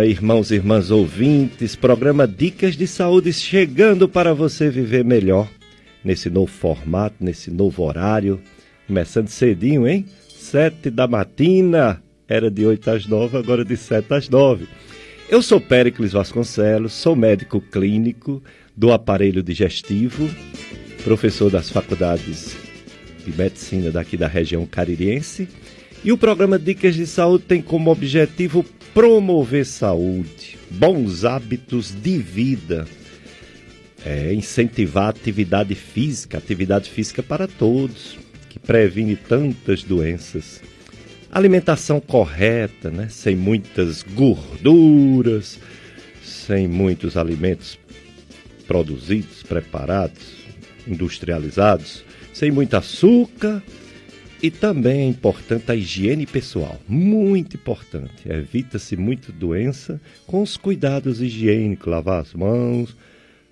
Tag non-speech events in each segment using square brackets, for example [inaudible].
Dia, irmãos e irmãs ouvintes. Programa Dicas de Saúde chegando para você viver melhor nesse novo formato, nesse novo horário. Começando cedinho, hein? Sete da matina. Era de oito às nove, agora de sete às nove. Eu sou Péricles Vasconcelos, sou médico clínico do aparelho digestivo, professor das faculdades de medicina daqui da região caririense. E o programa Dicas de Saúde tem como objetivo promover saúde, bons hábitos de vida, é, incentivar a atividade física, atividade física para todos, que previne tantas doenças. Alimentação correta, né? sem muitas gorduras, sem muitos alimentos produzidos, preparados, industrializados, sem muito açúcar e também é importante a higiene pessoal, muito importante. Evita-se muito doença com os cuidados higiênicos, lavar as mãos,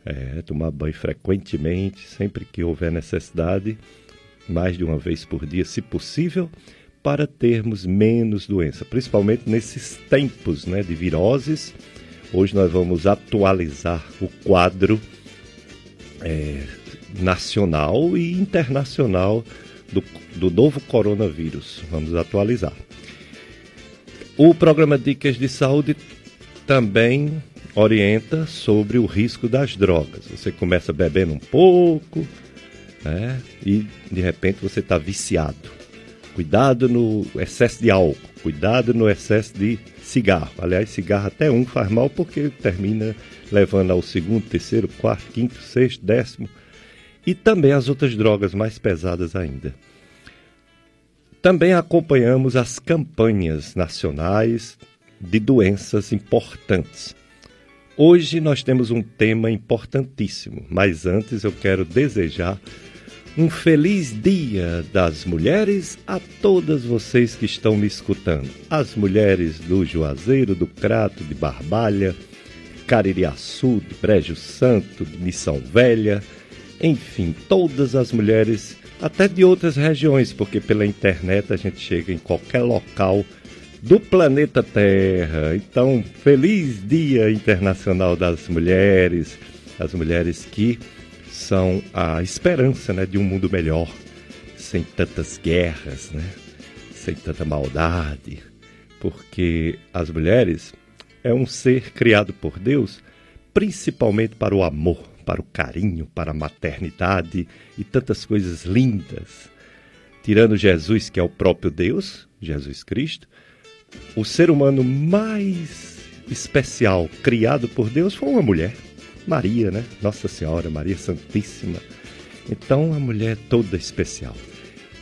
é, tomar banho frequentemente, sempre que houver necessidade, mais de uma vez por dia, se possível, para termos menos doença, principalmente nesses tempos né, de viroses. Hoje nós vamos atualizar o quadro é, nacional e internacional do, do novo coronavírus. Vamos atualizar. O programa Dicas de Saúde também orienta sobre o risco das drogas. Você começa bebendo um pouco né, e de repente você está viciado. Cuidado no excesso de álcool, cuidado no excesso de cigarro. Aliás, cigarro até um faz mal porque termina levando ao segundo, terceiro, quarto, quinto, sexto, décimo e também as outras drogas mais pesadas ainda. Também acompanhamos as campanhas nacionais de doenças importantes. Hoje nós temos um tema importantíssimo, mas antes eu quero desejar um feliz dia das mulheres a todas vocês que estão me escutando. As mulheres do Juazeiro, do Crato, de Barbalha, Caririaçu, de Brejo Santo, de Missão Velha, enfim, todas as mulheres, até de outras regiões, porque pela internet a gente chega em qualquer local do planeta Terra. Então, feliz Dia Internacional das Mulheres, as mulheres que são a esperança né, de um mundo melhor, sem tantas guerras, né, sem tanta maldade, porque as mulheres é um ser criado por Deus principalmente para o amor para o carinho, para a maternidade e tantas coisas lindas. Tirando Jesus, que é o próprio Deus, Jesus Cristo, o ser humano mais especial criado por Deus foi uma mulher, Maria, né? Nossa Senhora, Maria Santíssima. Então a mulher é toda especial.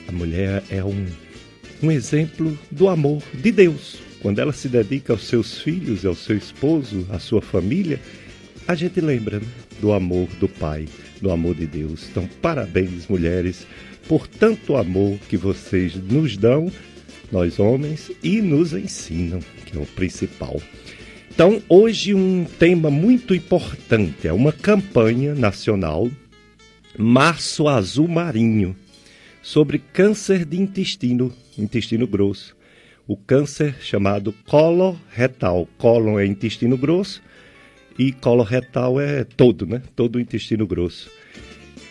A mulher é um, um exemplo do amor de Deus. Quando ela se dedica aos seus filhos, ao seu esposo, à sua família, a gente lembra né? Do amor do Pai, do amor de Deus. Então, parabéns, mulheres, por tanto amor que vocês nos dão, nós homens, e nos ensinam, que é o principal. Então, hoje um tema muito importante, é uma campanha nacional, Março Azul Marinho, sobre câncer de intestino, intestino grosso. O câncer chamado coloretal. Cólon é intestino grosso, e coloretal é todo, né? Todo o intestino grosso.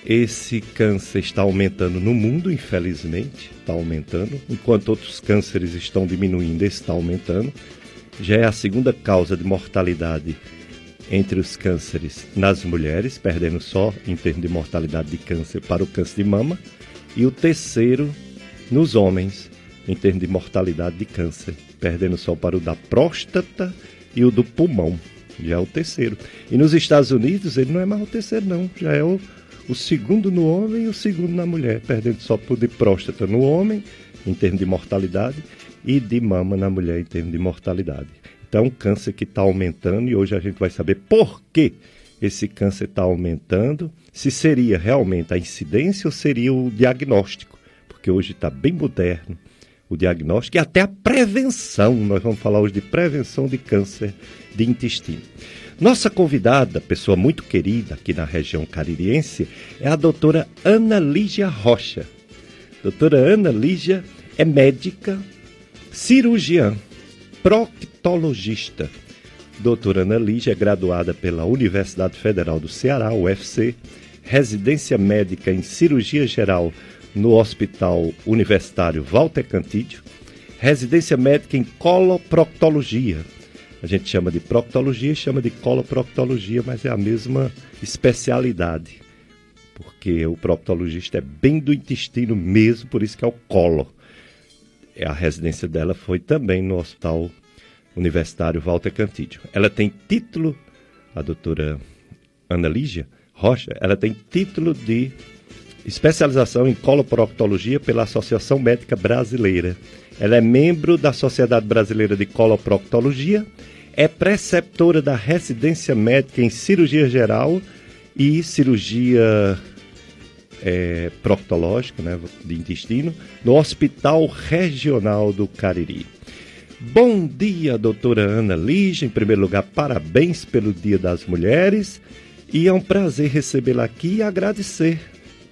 Esse câncer está aumentando no mundo, infelizmente, está aumentando, enquanto outros cânceres estão diminuindo, esse está aumentando. Já é a segunda causa de mortalidade entre os cânceres nas mulheres, perdendo só em termos de mortalidade de câncer para o câncer de mama, e o terceiro nos homens, em termos de mortalidade de câncer, perdendo só para o da próstata e o do pulmão já é o terceiro. E nos Estados Unidos ele não é mais o terceiro, não. Já é o, o segundo no homem e o segundo na mulher, perdendo só por de próstata no homem, em termos de mortalidade, e de mama na mulher, em termos de mortalidade. Então, é um câncer que está aumentando e hoje a gente vai saber por que esse câncer está aumentando, se seria realmente a incidência ou seria o diagnóstico, porque hoje está bem moderno o diagnóstico e até a prevenção. Nós vamos falar hoje de prevenção de câncer de intestino. Nossa convidada, pessoa muito querida aqui na região caririense, é a doutora Ana Lígia Rocha. Doutora Ana Lígia é médica, cirurgiã, proctologista. Doutora Ana Lígia é graduada pela Universidade Federal do Ceará, UFC, residência médica em cirurgia geral no Hospital Universitário Walter Cantídio, residência médica em coloproctologia. A gente chama de proctologia e chama de coloproctologia, mas é a mesma especialidade. Porque o proctologista é bem do intestino mesmo, por isso que é o colo. A residência dela foi também no Hospital Universitário Walter Cantídio. Ela tem título, a doutora Ana Lígia Rocha, ela tem título de especialização em coloproctologia pela Associação Médica Brasileira. Ela é membro da Sociedade Brasileira de Coloproctologia, é preceptora da residência médica em cirurgia geral e cirurgia é, proctológica, né, de intestino, no Hospital Regional do Cariri. Bom dia, doutora Ana Lígia. Em primeiro lugar, parabéns pelo Dia das Mulheres. E é um prazer recebê-la aqui e agradecer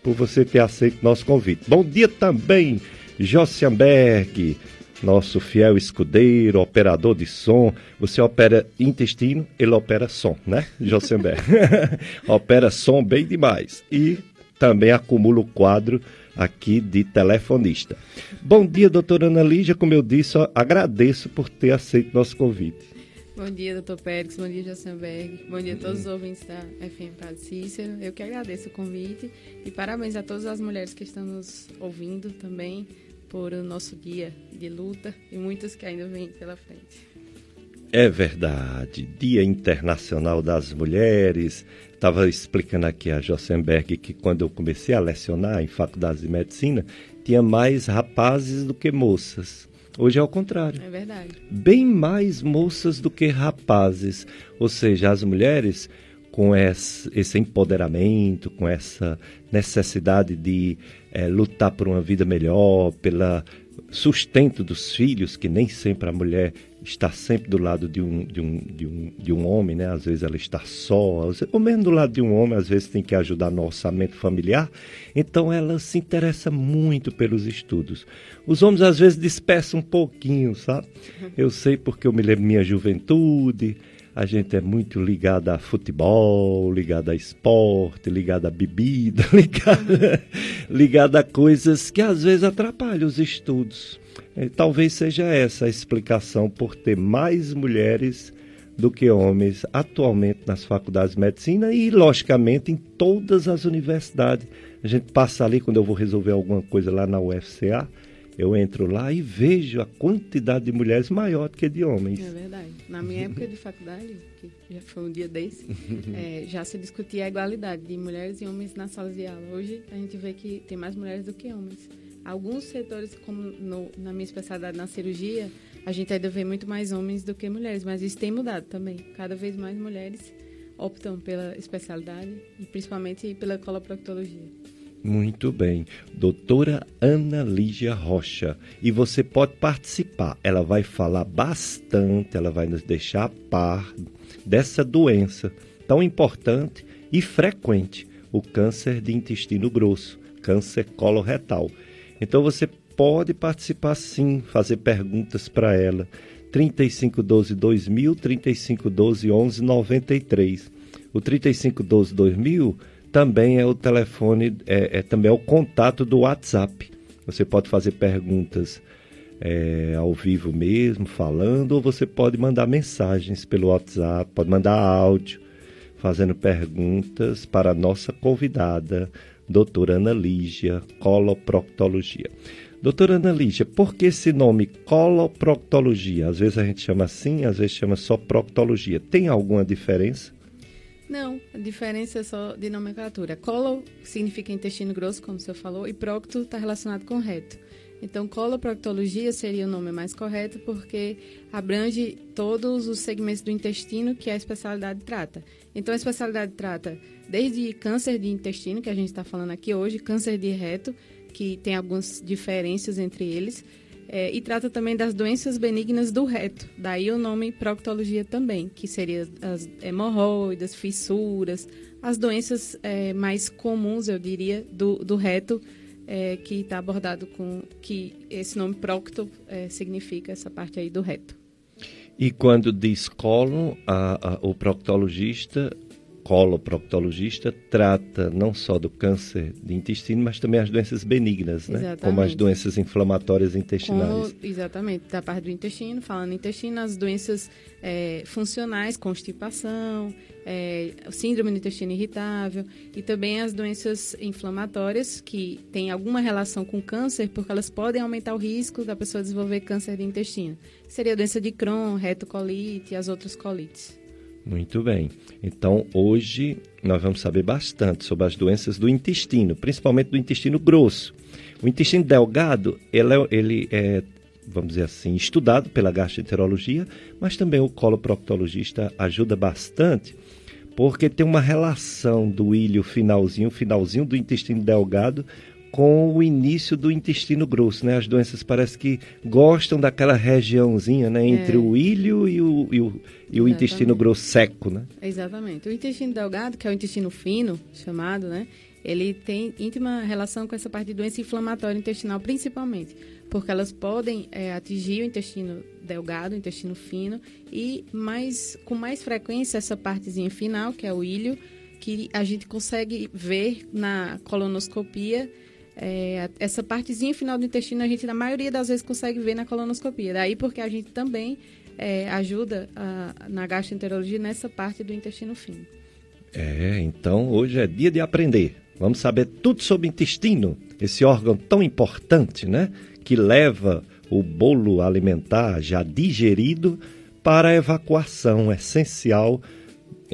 por você ter aceito nosso convite. Bom dia também, Jossianberg, nosso fiel escudeiro, operador de som. Você opera intestino, ele opera som, né, Jossianberg? [laughs] opera som bem demais. E também acumula o quadro aqui de telefonista. Bom dia, doutora Ana Lígia. Como eu disse, agradeço por ter aceito nosso convite. Bom dia, doutor Pérez. Bom dia, Jassenberg. Bom dia a todos os ouvintes da FM Padre Cícero. Eu que agradeço o convite e parabéns a todas as mulheres que estão nos ouvindo também por o nosso dia de luta e muitas que ainda vêm pela frente. É verdade. Dia Internacional das Mulheres. Estava explicando aqui a Jossenberg que quando eu comecei a lecionar em faculdades de medicina, tinha mais rapazes do que moças. Hoje é o contrário. É verdade. Bem mais moças do que rapazes. Ou seja, as mulheres com esse empoderamento, com essa necessidade de é, lutar por uma vida melhor, pelo sustento dos filhos, que nem sempre a mulher está sempre do lado de um, de um, de um, de um homem, né? Às vezes ela está só, ou mesmo do lado de um homem, às vezes tem que ajudar no orçamento familiar. Então ela se interessa muito pelos estudos. Os homens às vezes dispersam um pouquinho, sabe? Eu sei porque eu me lembro minha juventude, a gente é muito ligado a futebol, ligado a esporte, ligado a bebida, [laughs] ligado, ligado a coisas que às vezes atrapalham os estudos. E talvez seja essa a explicação por ter mais mulheres do que homens atualmente nas faculdades de medicina e, logicamente, em todas as universidades. A gente passa ali quando eu vou resolver alguma coisa lá na UFCA eu entro lá e vejo a quantidade de mulheres maior do que de homens. É verdade. Na minha [laughs] época de faculdade, que já foi um dia desse, é, já se discutia a igualdade de mulheres e homens na sala de aula. Hoje a gente vê que tem mais mulheres do que homens. Alguns setores, como no, na minha especialidade na cirurgia, a gente ainda vê muito mais homens do que mulheres, mas isso tem mudado também. Cada vez mais mulheres optam pela especialidade e principalmente pela coloproctologia. Muito bem. Doutora Ana Lígia Rocha. E você pode participar. Ela vai falar bastante, ela vai nos deixar a par dessa doença tão importante e frequente, o câncer de intestino grosso, câncer coloretal. Então você pode participar sim, fazer perguntas para ela. 3512 2000, 3512 1193. O 3512 2000 também é o telefone, é, é também é o contato do WhatsApp. Você pode fazer perguntas é, ao vivo mesmo, falando, ou você pode mandar mensagens pelo WhatsApp, pode mandar áudio, fazendo perguntas para a nossa convidada, doutora Ana Lígia, coloproctologia. Doutora Ana Lígia, por que esse nome coloproctologia? Às vezes a gente chama assim, às vezes chama só proctologia. Tem alguma diferença? Não, a diferença é só de nomenclatura. Colo significa intestino grosso, como o senhor falou, e procto está relacionado com reto. Então, coloproctologia seria o nome mais correto porque abrange todos os segmentos do intestino que a especialidade trata. Então, a especialidade trata desde câncer de intestino, que a gente está falando aqui hoje, câncer de reto, que tem algumas diferenças entre eles, é, e trata também das doenças benignas do reto. Daí o nome proctologia também, que seria as hemorroidas, fissuras, as doenças é, mais comuns, eu diria, do, do reto, é, que está abordado com que esse nome procto é, significa essa parte aí do reto. E quando diz a, o proctologista coloproctologista trata não só do câncer de intestino, mas também as doenças benignas, né? Exatamente. Como as doenças inflamatórias intestinais. Como, exatamente, da parte do intestino, falando intestino, as doenças é, funcionais, constipação, é, síndrome do intestino irritável e também as doenças inflamatórias que têm alguma relação com câncer, porque elas podem aumentar o risco da pessoa desenvolver câncer de intestino. Seria a doença de Crohn, retocolite e as outras colites. Muito bem. Então, hoje nós vamos saber bastante sobre as doenças do intestino, principalmente do intestino grosso. O intestino delgado, ele é, ele é vamos dizer assim, estudado pela gastroenterologia, mas também o coloproctologista ajuda bastante, porque tem uma relação do ilho finalzinho, finalzinho do intestino delgado com o início do intestino grosso, né? As doenças parece que gostam daquela regiãozinha, né? Entre é. o ilho e o, e o, e o intestino grosso seco, né? Exatamente. O intestino delgado, que é o intestino fino, chamado, né? Ele tem íntima relação com essa parte de doença inflamatória intestinal, principalmente, porque elas podem é, atingir o intestino delgado, o intestino fino, e mais, com mais frequência essa partezinha final, que é o ilho, que a gente consegue ver na colonoscopia é, essa partezinha final do intestino a gente, na maioria das vezes, consegue ver na colonoscopia. Daí porque a gente também é, ajuda a, na gastroenterologia nessa parte do intestino fino. É, então hoje é dia de aprender. Vamos saber tudo sobre intestino, esse órgão tão importante, né? Que leva o bolo alimentar já digerido para a evacuação essencial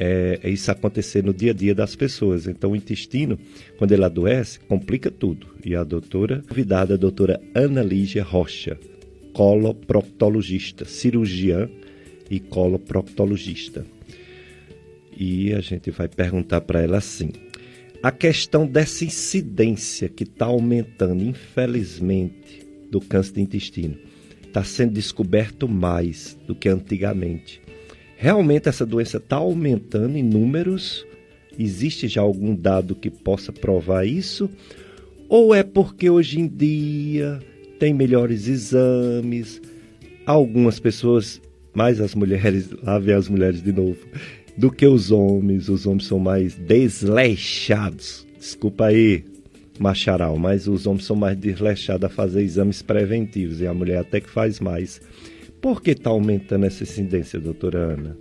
é, é, isso acontecer no dia a dia das pessoas. Então, o intestino, quando ele adoece, complica tudo. E a doutora convidada, a doutora Ana Lígia Rocha, coloproctologista, cirurgiã e coloproctologista. E a gente vai perguntar para ela assim: a questão dessa incidência que está aumentando, infelizmente, do câncer de intestino, está sendo descoberto mais do que antigamente realmente essa doença está aumentando em números? Existe já algum dado que possa provar isso? Ou é porque hoje em dia tem melhores exames? Algumas pessoas, mais as mulheres, [laughs] lá vem as mulheres de novo, do que os homens. Os homens são mais desleixados. Desculpa aí, macharal, mas os homens são mais desleixados a fazer exames preventivos e a mulher até que faz mais. Por que está aumentando essa incidência, doutora Ana?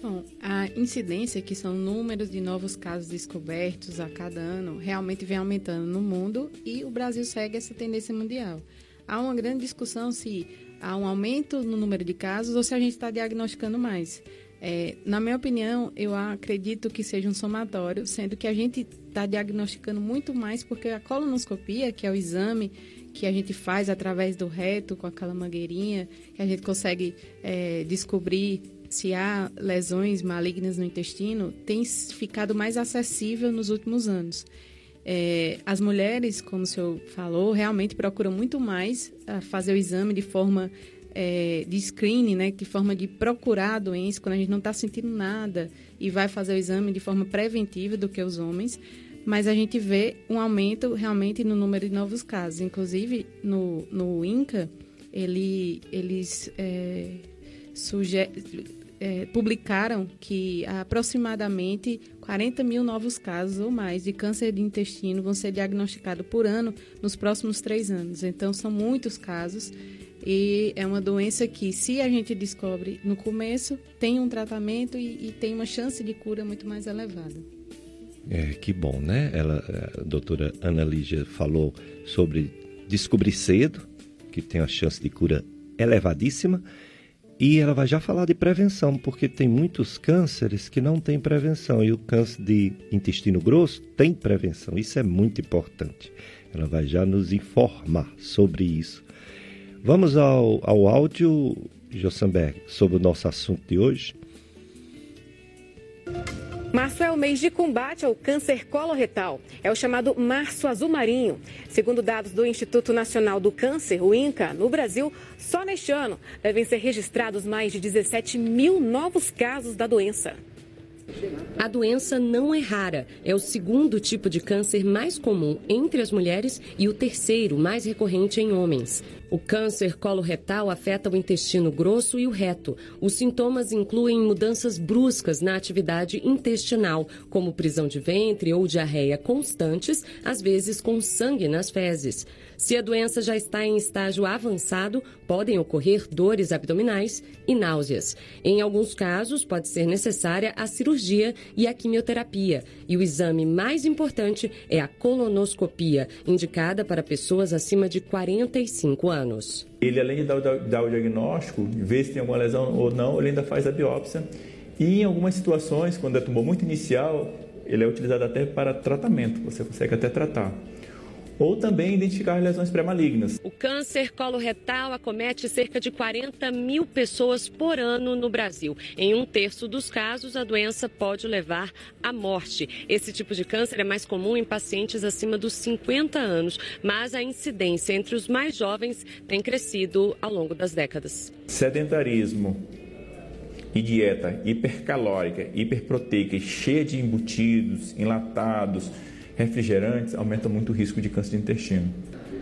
Bom, a incidência, que são números de novos casos descobertos a cada ano, realmente vem aumentando no mundo e o Brasil segue essa tendência mundial. Há uma grande discussão se há um aumento no número de casos ou se a gente está diagnosticando mais. É, na minha opinião, eu acredito que seja um somatório, sendo que a gente está diagnosticando muito mais porque a colonoscopia, que é o exame que a gente faz através do reto com aquela mangueirinha, que a gente consegue é, descobrir se há lesões malignas no intestino, tem ficado mais acessível nos últimos anos. É, as mulheres, como o senhor falou, realmente procuram muito mais fazer o exame de forma é, de screening, né, de forma de procurar a doença quando a gente não está sentindo nada e vai fazer o exame de forma preventiva do que os homens mas a gente vê um aumento realmente no número de novos casos. Inclusive, no, no INCA, ele, eles é, é, publicaram que aproximadamente 40 mil novos casos ou mais de câncer de intestino vão ser diagnosticados por ano nos próximos três anos. Então, são muitos casos e é uma doença que, se a gente descobre no começo, tem um tratamento e, e tem uma chance de cura muito mais elevada. É, que bom, né? Ela, a doutora Ana Lígia falou sobre descobrir cedo, que tem uma chance de cura elevadíssima, e ela vai já falar de prevenção, porque tem muitos cânceres que não têm prevenção, e o câncer de intestino grosso tem prevenção, isso é muito importante. Ela vai já nos informar sobre isso. Vamos ao, ao áudio, Jossenberg, sobre o nosso assunto de hoje. Março é o mês de combate ao câncer coloretal. É o chamado Março Azul Marinho. Segundo dados do Instituto Nacional do Câncer, o INCA, no Brasil, só neste ano devem ser registrados mais de 17 mil novos casos da doença. A doença não é rara. É o segundo tipo de câncer mais comum entre as mulheres e o terceiro mais recorrente em homens. O câncer coloretal afeta o intestino grosso e o reto. Os sintomas incluem mudanças bruscas na atividade intestinal, como prisão de ventre ou diarreia constantes, às vezes com sangue nas fezes. Se a doença já está em estágio avançado, podem ocorrer dores abdominais e náuseas. Em alguns casos, pode ser necessária a cirurgia e a quimioterapia. E o exame mais importante é a colonoscopia, indicada para pessoas acima de 45 anos. Ele, além de dar, dar o diagnóstico, ver se tem alguma lesão ou não, ele ainda faz a biópsia. E em algumas situações, quando é tumor muito inicial, ele é utilizado até para tratamento, você consegue até tratar ou também identificar lesões pré-malignas. O câncer coloretal acomete cerca de 40 mil pessoas por ano no Brasil. Em um terço dos casos, a doença pode levar à morte. Esse tipo de câncer é mais comum em pacientes acima dos 50 anos, mas a incidência entre os mais jovens tem crescido ao longo das décadas. Sedentarismo, e dieta hipercalórica, hiperproteica, cheia de embutidos, enlatados, refrigerantes aumenta muito o risco de câncer de intestino.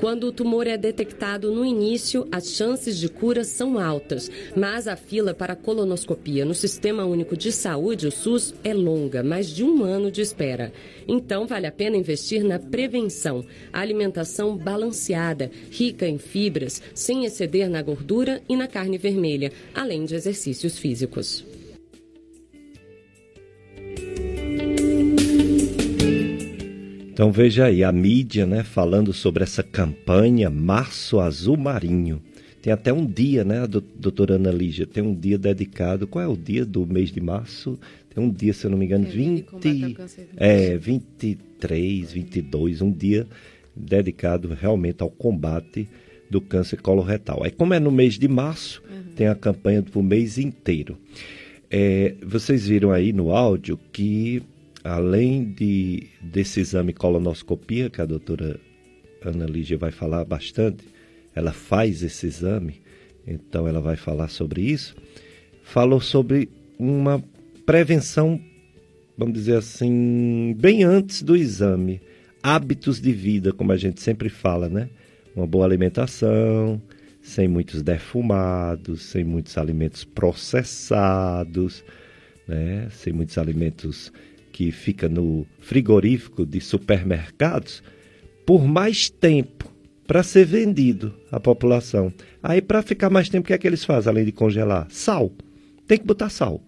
Quando o tumor é detectado no início, as chances de cura são altas, mas a fila para colonoscopia no Sistema Único de Saúde, o SUS, é longa, mais de um ano de espera. Então, vale a pena investir na prevenção. Alimentação balanceada, rica em fibras, sem exceder na gordura e na carne vermelha, além de exercícios físicos. Então veja aí, a mídia né, falando sobre essa campanha Março Azul Marinho. Tem até um dia, né, doutora Ana Lígia, tem um dia dedicado. Qual é o dia do mês de março? Tem um dia, se eu não me engano, é, 20, é, 23, 22, um dia dedicado realmente ao combate do câncer coloretal. Aí, como é no mês de março, uhum. tem a campanha do mês inteiro. É, vocês viram aí no áudio que além de, desse exame colonoscopia, que a doutora Ana Lígia vai falar bastante, ela faz esse exame, então ela vai falar sobre isso, falou sobre uma prevenção, vamos dizer assim, bem antes do exame, hábitos de vida, como a gente sempre fala, né? Uma boa alimentação, sem muitos defumados, sem muitos alimentos processados, né? Sem muitos alimentos que fica no frigorífico de supermercados por mais tempo para ser vendido à população. Aí, para ficar mais tempo, o que é que eles fazem além de congelar? Sal. Tem que botar sal.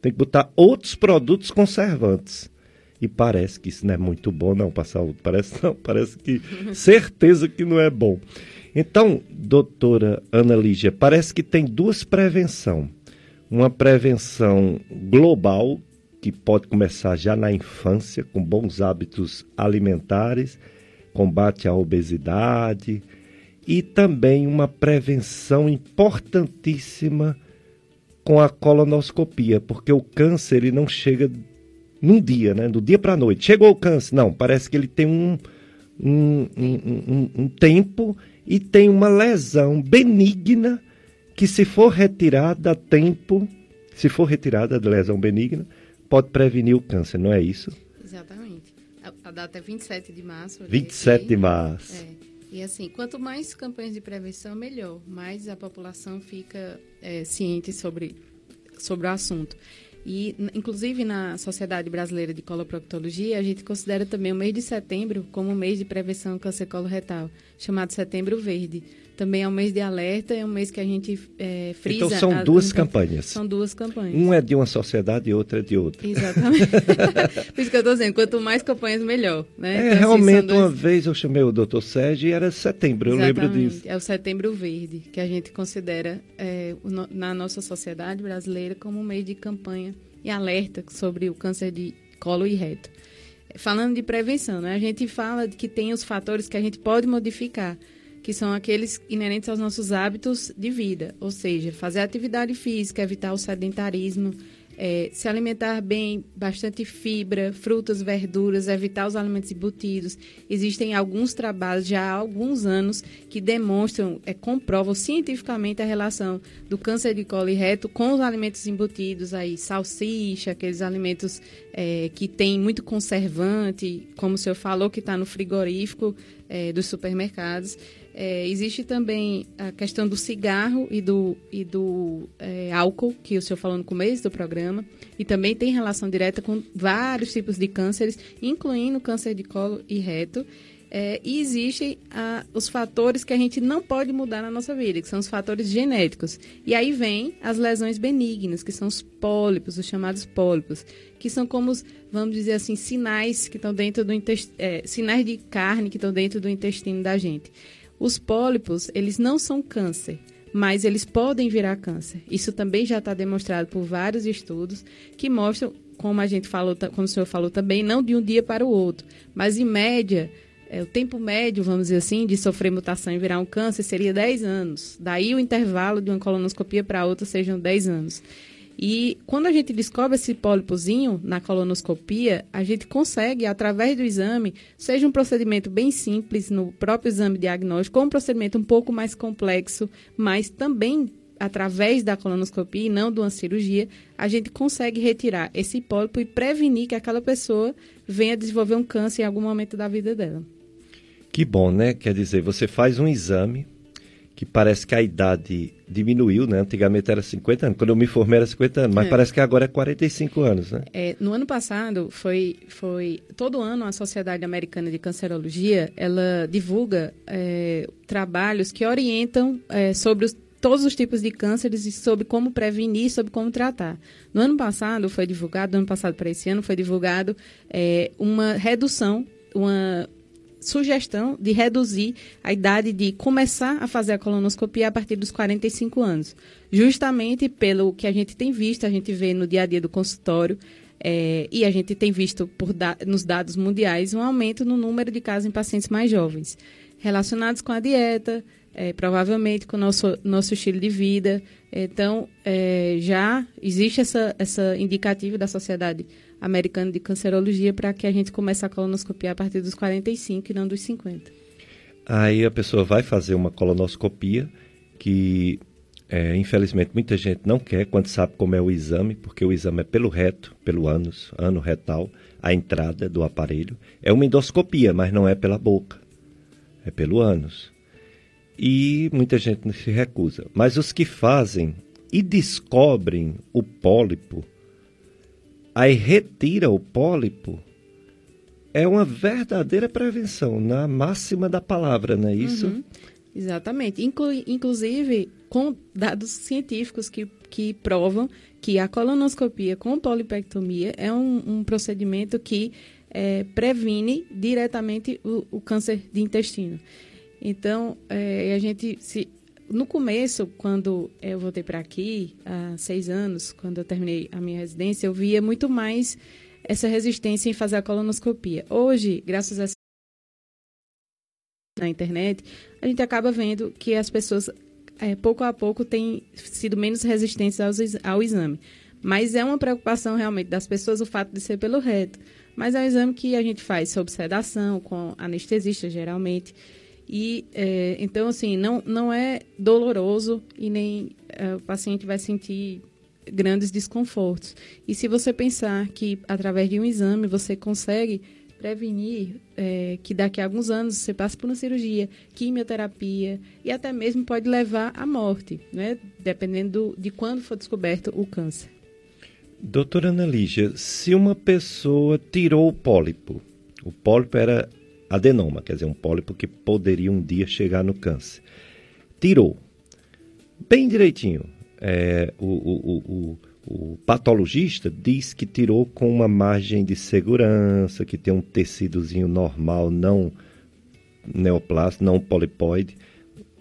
Tem que botar outros produtos conservantes. E parece que isso não é muito bom, não, para a saúde. Parece não, [laughs] parece que certeza que não é bom. Então, doutora Ana Lígia, parece que tem duas prevenção. Uma prevenção global, que pode começar já na infância, com bons hábitos alimentares, combate à obesidade e também uma prevenção importantíssima com a colonoscopia, porque o câncer ele não chega num dia, né? Do dia para a noite. Chegou o câncer. Não, parece que ele tem um, um, um, um, tempo e tem uma lesão benigna que, se for retirada a tempo, se for retirada a lesão benigna, pode prevenir o câncer, não é isso? Exatamente. A, a data é 27 de março. 27 aqui. de março. É. E assim, quanto mais campanhas de prevenção, melhor. Mais a população fica é, ciente sobre, sobre o assunto. E, inclusive, na Sociedade Brasileira de Coloproctologia, a gente considera também o mês de setembro como um mês de prevenção ao câncer coloretal, chamado Setembro Verde também é um mês de alerta, é um mês que a gente é, frisa. Então são a, duas a, campanhas. São duas campanhas. Um é de uma sociedade e outra é de outra. Exatamente. [laughs] Por isso que eu estou dizendo, quanto mais campanhas, melhor. Né? É, então, assim, realmente, dois... uma vez eu chamei o doutor Sérgio e era setembro, eu Exatamente. lembro disso. É o setembro verde, que a gente considera é, na nossa sociedade brasileira como um mês de campanha e alerta sobre o câncer de colo e reto. Falando de prevenção, né? a gente fala de que tem os fatores que a gente pode modificar que são aqueles inerentes aos nossos hábitos de vida, ou seja, fazer atividade física, evitar o sedentarismo, é, se alimentar bem, bastante fibra, frutas, verduras, evitar os alimentos embutidos. Existem alguns trabalhos já há alguns anos que demonstram, é, comprovam cientificamente a relação do câncer de colo e reto com os alimentos embutidos, aí salsicha, aqueles alimentos é, que têm muito conservante, como o senhor falou, que está no frigorífico, é, dos supermercados. É, existe também a questão do cigarro e do, e do é, álcool, que o senhor falou no começo do programa, e também tem relação direta com vários tipos de cânceres, incluindo câncer de colo e reto. É, e existem ah, os fatores que a gente não pode mudar na nossa vida, que são os fatores genéticos. E aí vem as lesões benignas, que são os pólipos, os chamados pólipos, que são como, vamos dizer assim, sinais que estão dentro do é, sinais de carne que estão dentro do intestino da gente. Os pólipos, eles não são câncer, mas eles podem virar câncer. Isso também já está demonstrado por vários estudos que mostram, como a gente falou, como o senhor falou também, não de um dia para o outro, mas em média é, o tempo médio, vamos dizer assim, de sofrer mutação e virar um câncer seria 10 anos. Daí o intervalo de uma colonoscopia para outra sejam 10 anos. E quando a gente descobre esse pólipozinho na colonoscopia, a gente consegue, através do exame, seja um procedimento bem simples no próprio exame diagnóstico, ou um procedimento um pouco mais complexo, mas também através da colonoscopia e não de uma cirurgia, a gente consegue retirar esse pólipo e prevenir que aquela pessoa venha desenvolver um câncer em algum momento da vida dela. Que bom, né? Quer dizer, você faz um exame que parece que a idade diminuiu, né? Antigamente era 50 anos, quando eu me formei era 50 anos, mas é. parece que agora é 45 anos, né? É, no ano passado, foi, foi todo ano a Sociedade Americana de Cancerologia, ela divulga é, trabalhos que orientam é, sobre os, todos os tipos de cânceres e sobre como prevenir, sobre como tratar. No ano passado foi divulgado, no ano passado para esse ano foi divulgado é, uma redução, uma sugestão de reduzir a idade de começar a fazer a colonoscopia a partir dos 45 anos. Justamente pelo que a gente tem visto, a gente vê no dia a dia do consultório, é, e a gente tem visto da, nos dados mundiais um aumento no número de casos em pacientes mais jovens, relacionados com a dieta, é, provavelmente com o nosso, nosso estilo de vida. Então, é, já existe essa, essa indicativa da Sociedade Americana de Cancerologia para que a gente comece a colonoscopia a partir dos 45 e não dos 50. Aí a pessoa vai fazer uma colonoscopia que, é, infelizmente, muita gente não quer quando sabe como é o exame, porque o exame é pelo reto, pelo ânus, ano retal, a entrada do aparelho. É uma endoscopia, mas não é pela boca, é pelo ânus. E muita gente se recusa. Mas os que fazem e descobrem o pólipo, aí retira o pólipo, é uma verdadeira prevenção, na máxima da palavra, não é isso? Uhum. Exatamente. Inclu inclusive, com dados científicos que, que provam que a colonoscopia com polipectomia é um, um procedimento que é, previne diretamente o, o, câncer de intestino. Então, é, a gente se, no começo, quando eu voltei para aqui, há seis anos, quando eu terminei a minha residência, eu via muito mais essa resistência em fazer a colonoscopia. Hoje, graças a na internet, a gente acaba vendo que as pessoas, é, pouco a pouco, têm sido menos resistentes ao, ao exame. Mas é uma preocupação realmente das pessoas o fato de ser pelo reto. Mas é um exame que a gente faz sob sedação, com anestesista, geralmente. E é, então, assim, não, não é doloroso e nem é, o paciente vai sentir grandes desconfortos. E se você pensar que através de um exame você consegue prevenir é, que daqui a alguns anos você passe por uma cirurgia, quimioterapia e até mesmo pode levar à morte, né? dependendo de quando for descoberto o câncer. Doutora Ana Lígia, se uma pessoa tirou o pólipo, o pólipo era adenoma, quer dizer, um pólipo que poderia um dia chegar no câncer. Tirou. Bem direitinho. É, o, o, o, o, patologista diz que tirou com uma margem de segurança, que tem um tecidozinho normal, não neoplasto, não polipoide.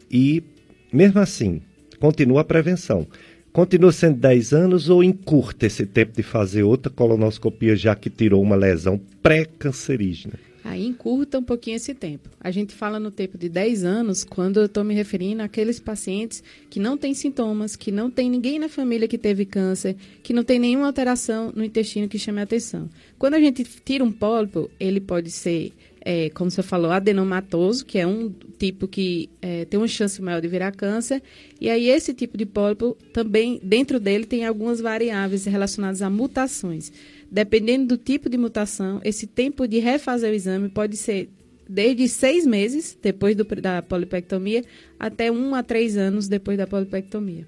E, mesmo assim, continua a prevenção. Continua sendo 10 anos ou encurta esse tempo de fazer outra colonoscopia, já que tirou uma lesão pré-cancerígena? Aí encurta um pouquinho esse tempo. A gente fala no tempo de 10 anos quando eu estou me referindo àqueles pacientes que não têm sintomas, que não tem ninguém na família que teve câncer, que não tem nenhuma alteração no intestino que chame a atenção. Quando a gente tira um pólipo, ele pode ser, é, como você falou, adenomatoso, que é um tipo que é, tem uma chance maior de virar câncer. E aí esse tipo de pólipo também, dentro dele, tem algumas variáveis relacionadas a mutações dependendo do tipo de mutação, esse tempo de refazer o exame pode ser desde seis meses depois do, da polipectomia até um a três anos depois da polipectomia.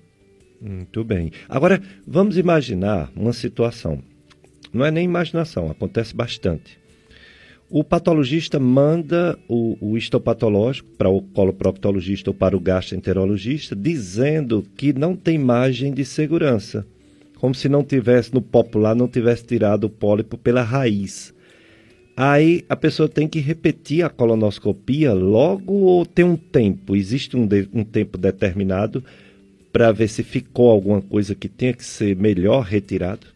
Muito bem. Agora, vamos imaginar uma situação. Não é nem imaginação, acontece bastante. O patologista manda o, o histopatológico para o coloproctologista ou para o gastroenterologista, dizendo que não tem margem de segurança. Como se não tivesse, no popular, não tivesse tirado o pólipo pela raiz. Aí a pessoa tem que repetir a colonoscopia logo ou tem um tempo? Existe um, de, um tempo determinado para ver se ficou alguma coisa que tenha que ser melhor retirado?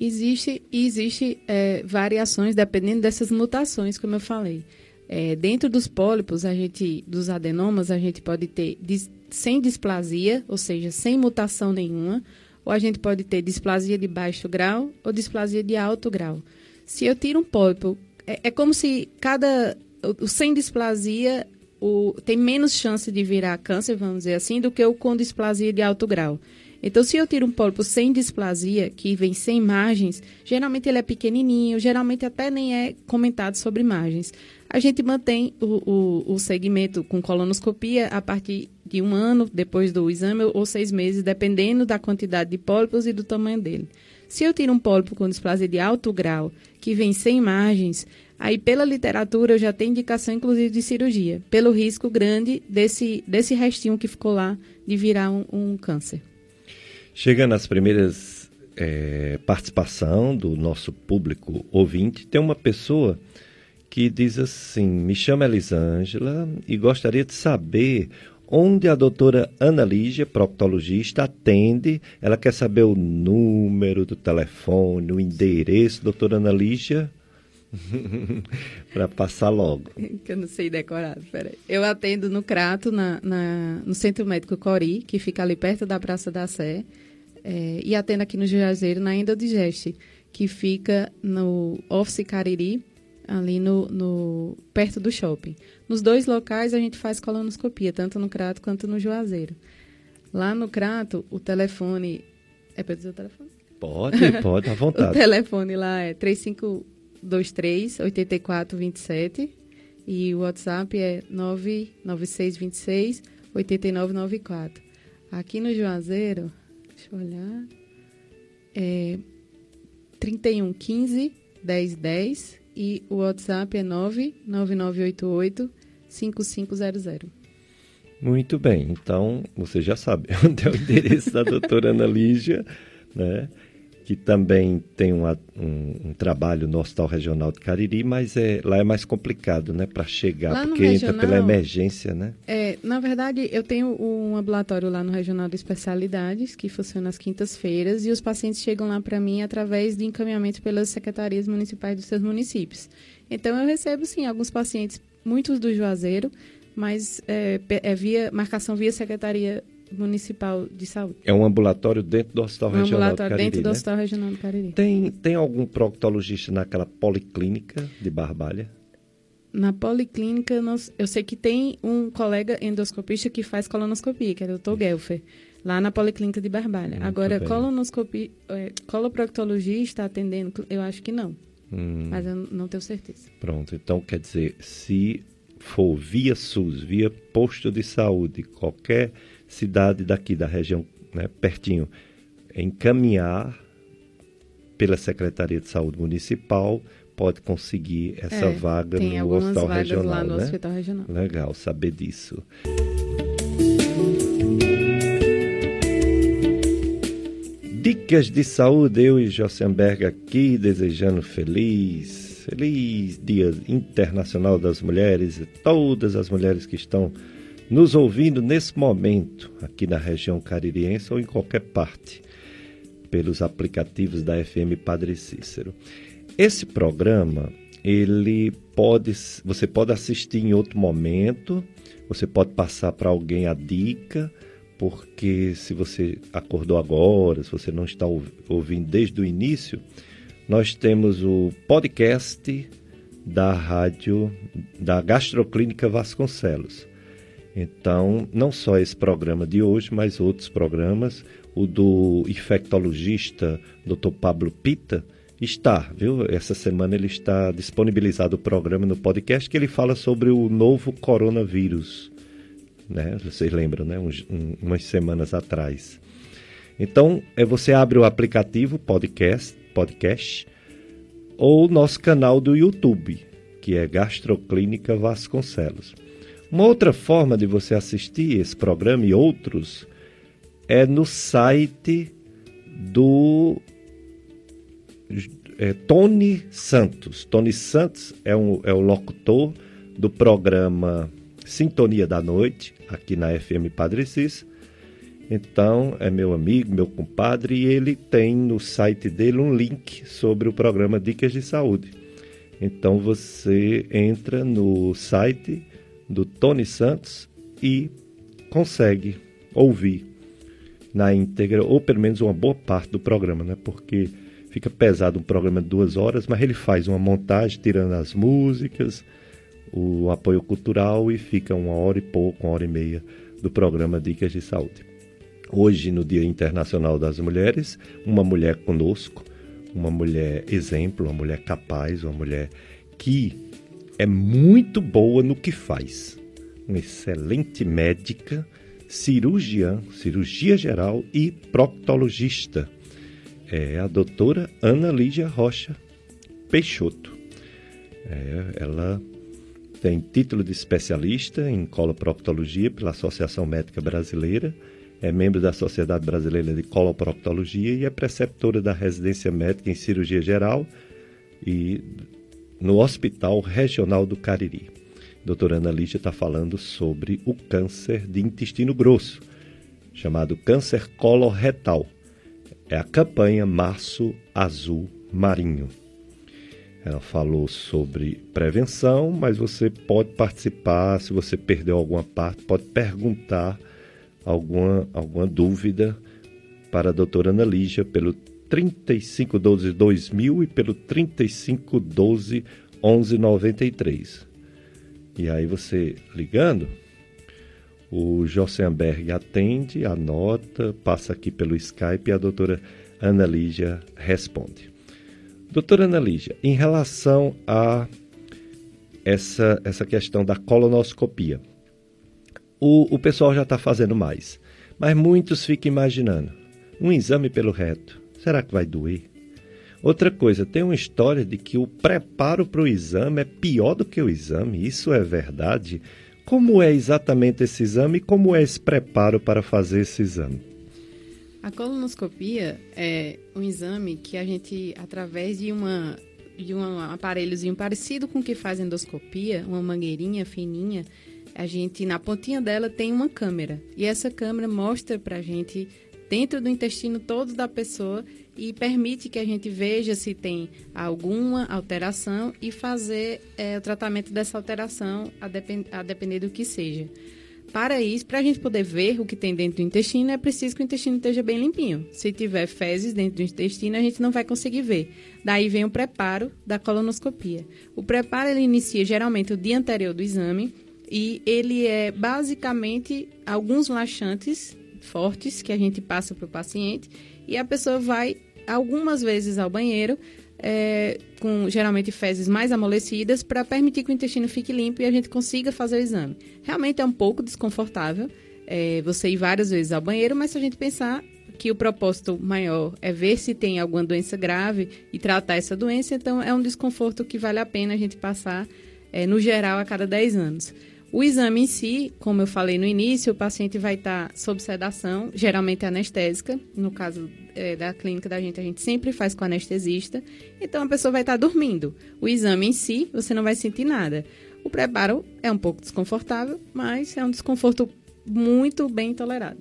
Existe, existe é, variações dependendo dessas mutações, como eu falei. É, dentro dos pólipos, a gente, dos adenomas, a gente pode ter sem displasia, ou seja, sem mutação nenhuma, ou a gente pode ter displasia de baixo grau ou displasia de alto grau. Se eu tiro um pólipo, é, é como se cada. O, o sem displasia o, tem menos chance de virar câncer, vamos dizer assim, do que o com displasia de alto grau. Então, se eu tiro um pólipo sem displasia, que vem sem margens, geralmente ele é pequenininho, geralmente até nem é comentado sobre margens. A gente mantém o, o, o segmento com colonoscopia a partir de um ano depois do exame ou seis meses, dependendo da quantidade de pólipos e do tamanho dele. Se eu tiro um pólipo com displasia de alto grau, que vem sem margens, Aí, pela literatura, eu já tenho indicação, inclusive, de cirurgia, pelo risco grande desse, desse restinho que ficou lá de virar um, um câncer. Chegando às primeiras é, participação do nosso público ouvinte, tem uma pessoa que diz assim: Me chamo Elisângela e gostaria de saber onde a doutora Ana Lígia, proctologista, atende. Ela quer saber o número do telefone, o endereço. Doutora Ana Lígia, [laughs] para passar logo. Que eu não sei decorar, peraí. Eu atendo no Crato, na, na, no Centro Médico Cori, que fica ali perto da Praça da Sé, é, e atendo aqui no Juazeiro, na Endodigeste, que fica no Office Cariri, ali no, no, perto do shopping. Nos dois locais a gente faz colonoscopia, tanto no Crato quanto no Juazeiro. Lá no Crato, o telefone... É para dizer o telefone? Pode, [laughs] pode, à vontade. o telefone lá é 35 23 84 27 e o WhatsApp é 996 26 8994. Aqui no Juazeiro, deixa eu olhar, é 31 15 10 10 e o WhatsApp é 99988 5500. Muito bem, então você já sabe [laughs] onde é o endereço da doutora Ana Lígia, né? Que também tem uma, um, um, trabalho no Hospital Regional de Cariri, mas é, lá é mais complicado, né, para chegar, lá porque regional, entra pela emergência, né? É, na verdade, eu tenho um ambulatório lá no Regional de Especialidades, que funciona às quintas-feiras, e os pacientes chegam lá para mim através de encaminhamento pelas secretarias municipais dos seus municípios. Então, eu recebo, sim, alguns pacientes, muitos do Juazeiro, mas é, é via marcação via secretaria Municipal de Saúde. É um ambulatório dentro do Hospital um Regional do Cariri, dentro do né? Hospital Regional do Cariri. Tem, tem algum proctologista naquela policlínica de Barbalha? Na policlínica, eu sei que tem um colega endoscopista que faz colonoscopia, que é o Dr. Gelfer, lá na policlínica de Barbalha. Muito Agora, bem. colonoscopia, é, coloproctologista atendendo, eu acho que não. Hum. Mas eu não tenho certeza. Pronto, então quer dizer, se for via SUS, via posto de saúde, qualquer cidade daqui da região, né, pertinho, encaminhar pela Secretaria de Saúde Municipal, pode conseguir essa é, vaga no hospital regional. No né? hospital regional. Legal saber disso. Dicas de saúde, eu e Jossenberg aqui desejando feliz, feliz Dia Internacional das Mulheres e todas as mulheres que estão nos ouvindo nesse momento, aqui na região caririense ou em qualquer parte, pelos aplicativos da FM Padre Cícero. Esse programa, ele pode, você pode assistir em outro momento, você pode passar para alguém a dica, porque se você acordou agora, se você não está ouvindo desde o início, nós temos o podcast da rádio da Gastroclínica Vasconcelos. Então, não só esse programa de hoje, mas outros programas, o do infectologista Dr. Pablo Pita Está, viu? Essa semana ele está disponibilizado o programa no podcast que ele fala sobre o novo coronavírus. Né? Vocês lembram, né? Um, um, umas semanas atrás. Então, é você abre o aplicativo podcast, podcast ou nosso canal do YouTube, que é Gastroclínica Vasconcelos. Uma outra forma de você assistir esse programa e outros é no site do é, Tony Santos. Tony Santos é, um, é o locutor do programa Sintonia da Noite, aqui na FM Padre Cis. Então, é meu amigo, meu compadre, e ele tem no site dele um link sobre o programa Dicas de Saúde. Então, você entra no site do Tony Santos e consegue ouvir na íntegra, ou pelo menos uma boa parte do programa, né? Porque fica pesado um programa de duas horas, mas ele faz uma montagem tirando as músicas, o apoio cultural e fica uma hora e pouco, uma hora e meia do programa Dicas de Saúde. Hoje, no Dia Internacional das Mulheres, uma mulher conosco, uma mulher exemplo, uma mulher capaz, uma mulher que é muito boa no que faz. Uma excelente médica, cirurgiã, cirurgia geral e proctologista é a doutora Ana Lídia Rocha Peixoto. É, ela tem título de especialista em coloproctologia pela Associação Médica Brasileira, é membro da Sociedade Brasileira de Coloproctologia e é preceptora da residência médica em cirurgia geral e no Hospital Regional do Cariri. Doutora Ana Lídia está falando sobre o câncer de intestino grosso, chamado câncer coloretal é a campanha Março Azul Marinho. Ela falou sobre prevenção, mas você pode participar, se você perdeu alguma parte, pode perguntar alguma, alguma dúvida para a doutora Ana Lígia pelo 3512 2000 e pelo 3512 1193. E aí você ligando, o Jossenberg atende, anota, passa aqui pelo Skype e a doutora Ana Lígia responde. Doutora Ana Lígia, em relação a essa, essa questão da colonoscopia, o, o pessoal já está fazendo mais, mas muitos ficam imaginando, um exame pelo reto, será que vai doer? Outra coisa, tem uma história de que o preparo para o exame é pior do que o exame, isso é verdade? Como é exatamente esse exame e como é esse preparo para fazer esse exame? A colonoscopia é um exame que a gente, através de uma de um aparelhozinho parecido com o que faz endoscopia, uma mangueirinha fininha, a gente na pontinha dela tem uma câmera e essa câmera mostra para a gente dentro do intestino todo da pessoa e permite que a gente veja se tem alguma alteração e fazer é, o tratamento dessa alteração a, depend a depender do que seja. Para isso, para a gente poder ver o que tem dentro do intestino, é preciso que o intestino esteja bem limpinho. Se tiver fezes dentro do intestino, a gente não vai conseguir ver. Daí vem o preparo da colonoscopia. O preparo ele inicia geralmente o dia anterior do exame e ele é basicamente alguns laxantes fortes que a gente passa para o paciente e a pessoa vai algumas vezes ao banheiro, é, com geralmente fezes mais amolecidas, para permitir que o intestino fique limpo e a gente consiga fazer o exame. Realmente é um pouco desconfortável é, você ir várias vezes ao banheiro, mas se a gente pensar que o propósito maior é ver se tem alguma doença grave e tratar essa doença, então é um desconforto que vale a pena a gente passar, é, no geral, a cada 10 anos. O exame em si, como eu falei no início, o paciente vai estar sob sedação, geralmente anestésica. No caso é, da clínica da gente, a gente sempre faz com anestesista. Então a pessoa vai estar dormindo. O exame em si, você não vai sentir nada. O preparo é um pouco desconfortável, mas é um desconforto muito bem tolerado.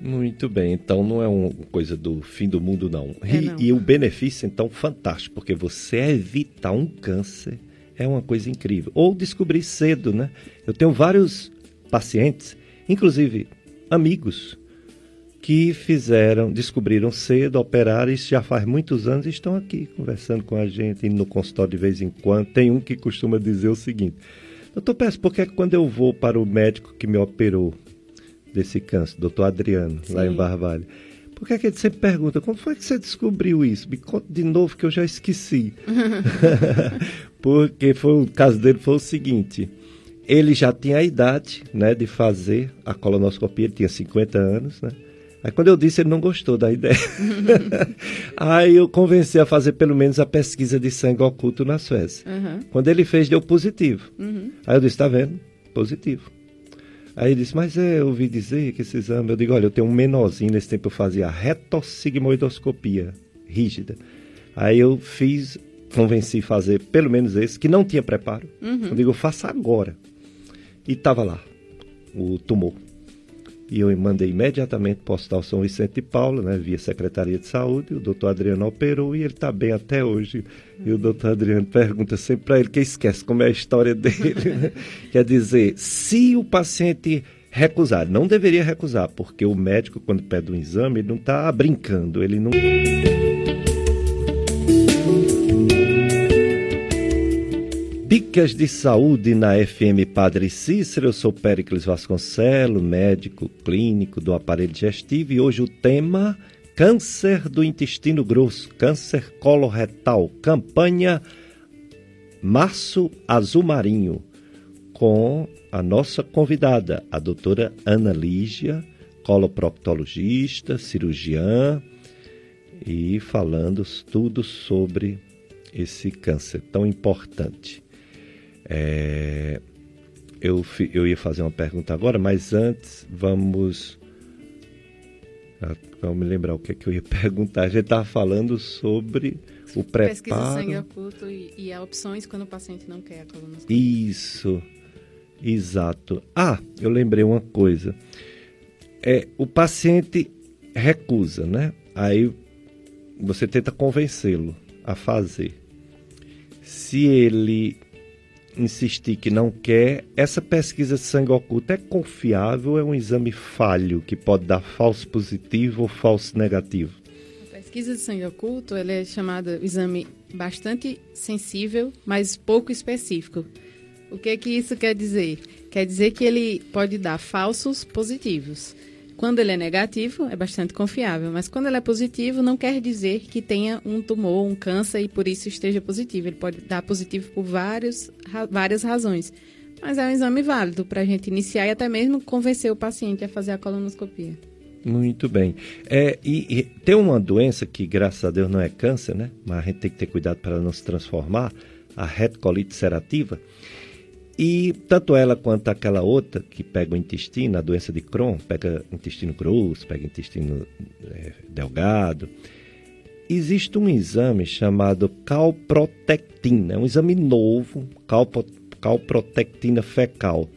Muito bem, então não é uma coisa do fim do mundo, não. É, e, não. e o benefício, então, fantástico, porque você evita um câncer é uma coisa incrível. Ou descobrir cedo, né? Eu tenho vários pacientes, inclusive amigos, que fizeram, descobriram cedo, operaram, isso já faz muitos anos e estão aqui conversando com a gente, indo no consultório de vez em quando. Tem um que costuma dizer o seguinte: Doutor Peço, por que quando eu vou para o médico que me operou desse câncer, doutor Adriano, Sim. lá em Barbalho, Por que, é que ele sempre pergunta, como foi que você descobriu isso? Me conta de novo que eu já esqueci. [laughs] [laughs] Porque foi, o caso dele foi o seguinte, ele já tinha a idade né, de fazer a colonoscopia, ele tinha 50 anos, né? Aí quando eu disse, ele não gostou da ideia. [laughs] Aí eu convenci a fazer pelo menos a pesquisa de sangue oculto na Suécia. Uhum. Quando ele fez, deu positivo. Uhum. Aí eu disse, tá vendo? Positivo. Aí ele disse, mas é, eu ouvi dizer que esse exame... Eu digo, olha, eu tenho um menorzinho, nesse tempo eu fazia a retossigmoidoscopia rígida. Aí eu fiz, convenci fazer pelo menos esse, que não tinha preparo. Uhum. Eu digo, faça agora. E estava lá, o tumor. E eu mandei imediatamente para o São Vicente de Paulo, né, via Secretaria de Saúde. O doutor Adriano operou e ele está bem até hoje. E o doutor Adriano pergunta sempre para ele, que esquece como é a história dele. Né? [laughs] Quer dizer, se o paciente recusar, não deveria recusar, porque o médico, quando pede um exame, ele não está brincando, ele não. Dicas de saúde na FM Padre Cícero. Eu sou Péricles Vasconcelos, médico clínico do aparelho digestivo, e hoje o tema câncer do intestino grosso, câncer coloretal, campanha Março Azul Marinho, com a nossa convidada, a doutora Ana Lígia, coloproctologista, cirurgiã, e falando tudo sobre esse câncer tão importante. É, eu, eu ia fazer uma pergunta agora, mas antes vamos. Ah, vamos me lembrar o que, é que eu ia [laughs] perguntar. A gente estava falando sobre o preparo. Pesquisa sangue oculto e, e opções quando o paciente não quer a colonoscopia. Isso, exato. Ah, eu lembrei uma coisa. É, o paciente recusa, né? Aí você tenta convencê-lo a fazer. Se ele insistir que não quer, essa pesquisa de sangue oculto é confiável é um exame falho que pode dar falso positivo ou falso negativo? A pesquisa de sangue oculto ela é chamada exame bastante sensível, mas pouco específico. O que, que isso quer dizer? Quer dizer que ele pode dar falsos positivos. Quando ele é negativo, é bastante confiável, mas quando ele é positivo, não quer dizer que tenha um tumor, um câncer e por isso esteja positivo. Ele pode dar positivo por vários, várias razões. Mas é um exame válido para a gente iniciar e até mesmo convencer o paciente a fazer a colonoscopia. Muito bem. É, e, e, tem uma doença que, graças a Deus, não é câncer, né? Mas a gente tem que ter cuidado para não se transformar, a retocolite ulcerativa. E tanto ela quanto aquela outra que pega o intestino, a doença de Crohn, pega intestino grosso, pega intestino é, delgado. Existe um exame chamado calprotectina, é um exame novo, calpo, calprotectina fecal.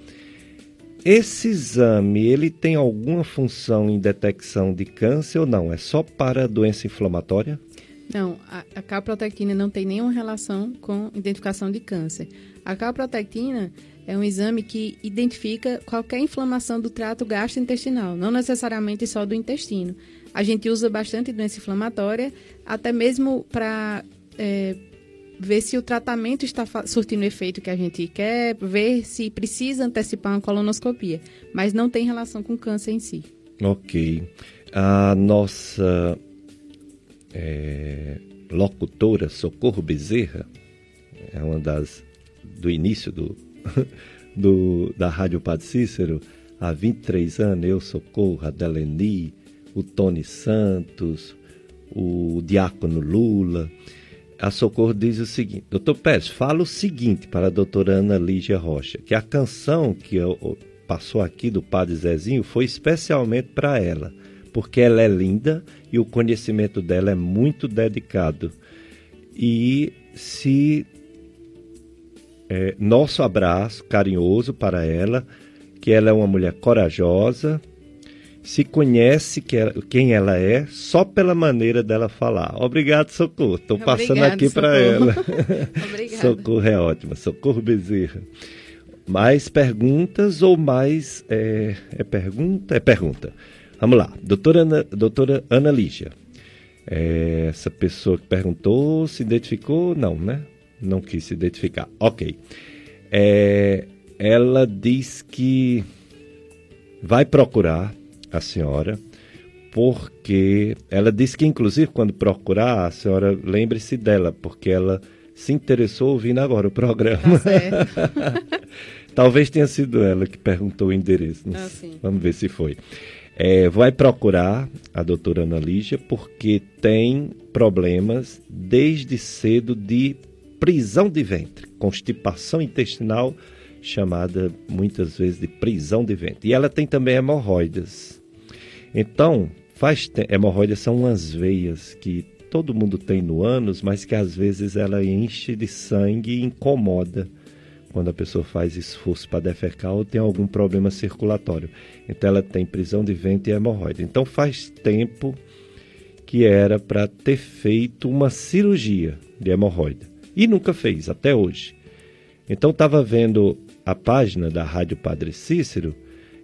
Esse exame, ele tem alguma função em detecção de câncer ou não? É só para doença inflamatória? Não, a, a calprotectina não tem nenhuma relação com identificação de câncer. A calprotectina é um exame que identifica qualquer inflamação do trato gastrointestinal, não necessariamente só do intestino. A gente usa bastante doença inflamatória, até mesmo para é, ver se o tratamento está surtindo o efeito que a gente quer, ver se precisa antecipar uma colonoscopia, mas não tem relação com câncer em si. Ok. A nossa é, locutora Socorro Bezerra é uma das do início do, [laughs] do, da Rádio Padre Cícero, há 23 anos, eu, Socorro, a Deleni, o Tony Santos, o Diácono Lula. A Socorro diz o seguinte: Doutor Pérez, fala o seguinte para a doutora Ana Lígia Rocha, que a canção que eu, passou aqui do Padre Zezinho foi especialmente para ela, porque ela é linda e o conhecimento dela é muito dedicado. E se é, nosso abraço carinhoso para ela, que ela é uma mulher corajosa, se conhece que ela, quem ela é só pela maneira dela falar. Obrigado, Socorro. Estou passando aqui para ela. [laughs] [laughs] Socorro é ótima. Socorro Bezerra. Mais perguntas ou mais. É, é pergunta? É pergunta. Vamos lá. Doutora Ana, doutora Ana Lígia. É, essa pessoa que perguntou se identificou? Não, né? não quis se identificar. Ok. É, ela diz que vai procurar a senhora porque ela disse que, inclusive, quando procurar, a senhora lembre-se dela, porque ela se interessou ouvindo agora o programa. Tá [laughs] Talvez tenha sido ela que perguntou o endereço. Ah, Vamos ver se foi. É, vai procurar a doutora Ana Lígia porque tem problemas desde cedo de prisão de ventre, constipação intestinal, chamada muitas vezes de prisão de ventre. E ela tem também hemorroidas. Então, faz hemorroidas são umas veias que todo mundo tem no ânus, mas que às vezes ela enche de sangue e incomoda quando a pessoa faz esforço para defecar ou tem algum problema circulatório. Então ela tem prisão de ventre e hemorroida. Então faz tempo que era para ter feito uma cirurgia de hemorroida e nunca fez até hoje. Então estava vendo a página da Rádio Padre Cícero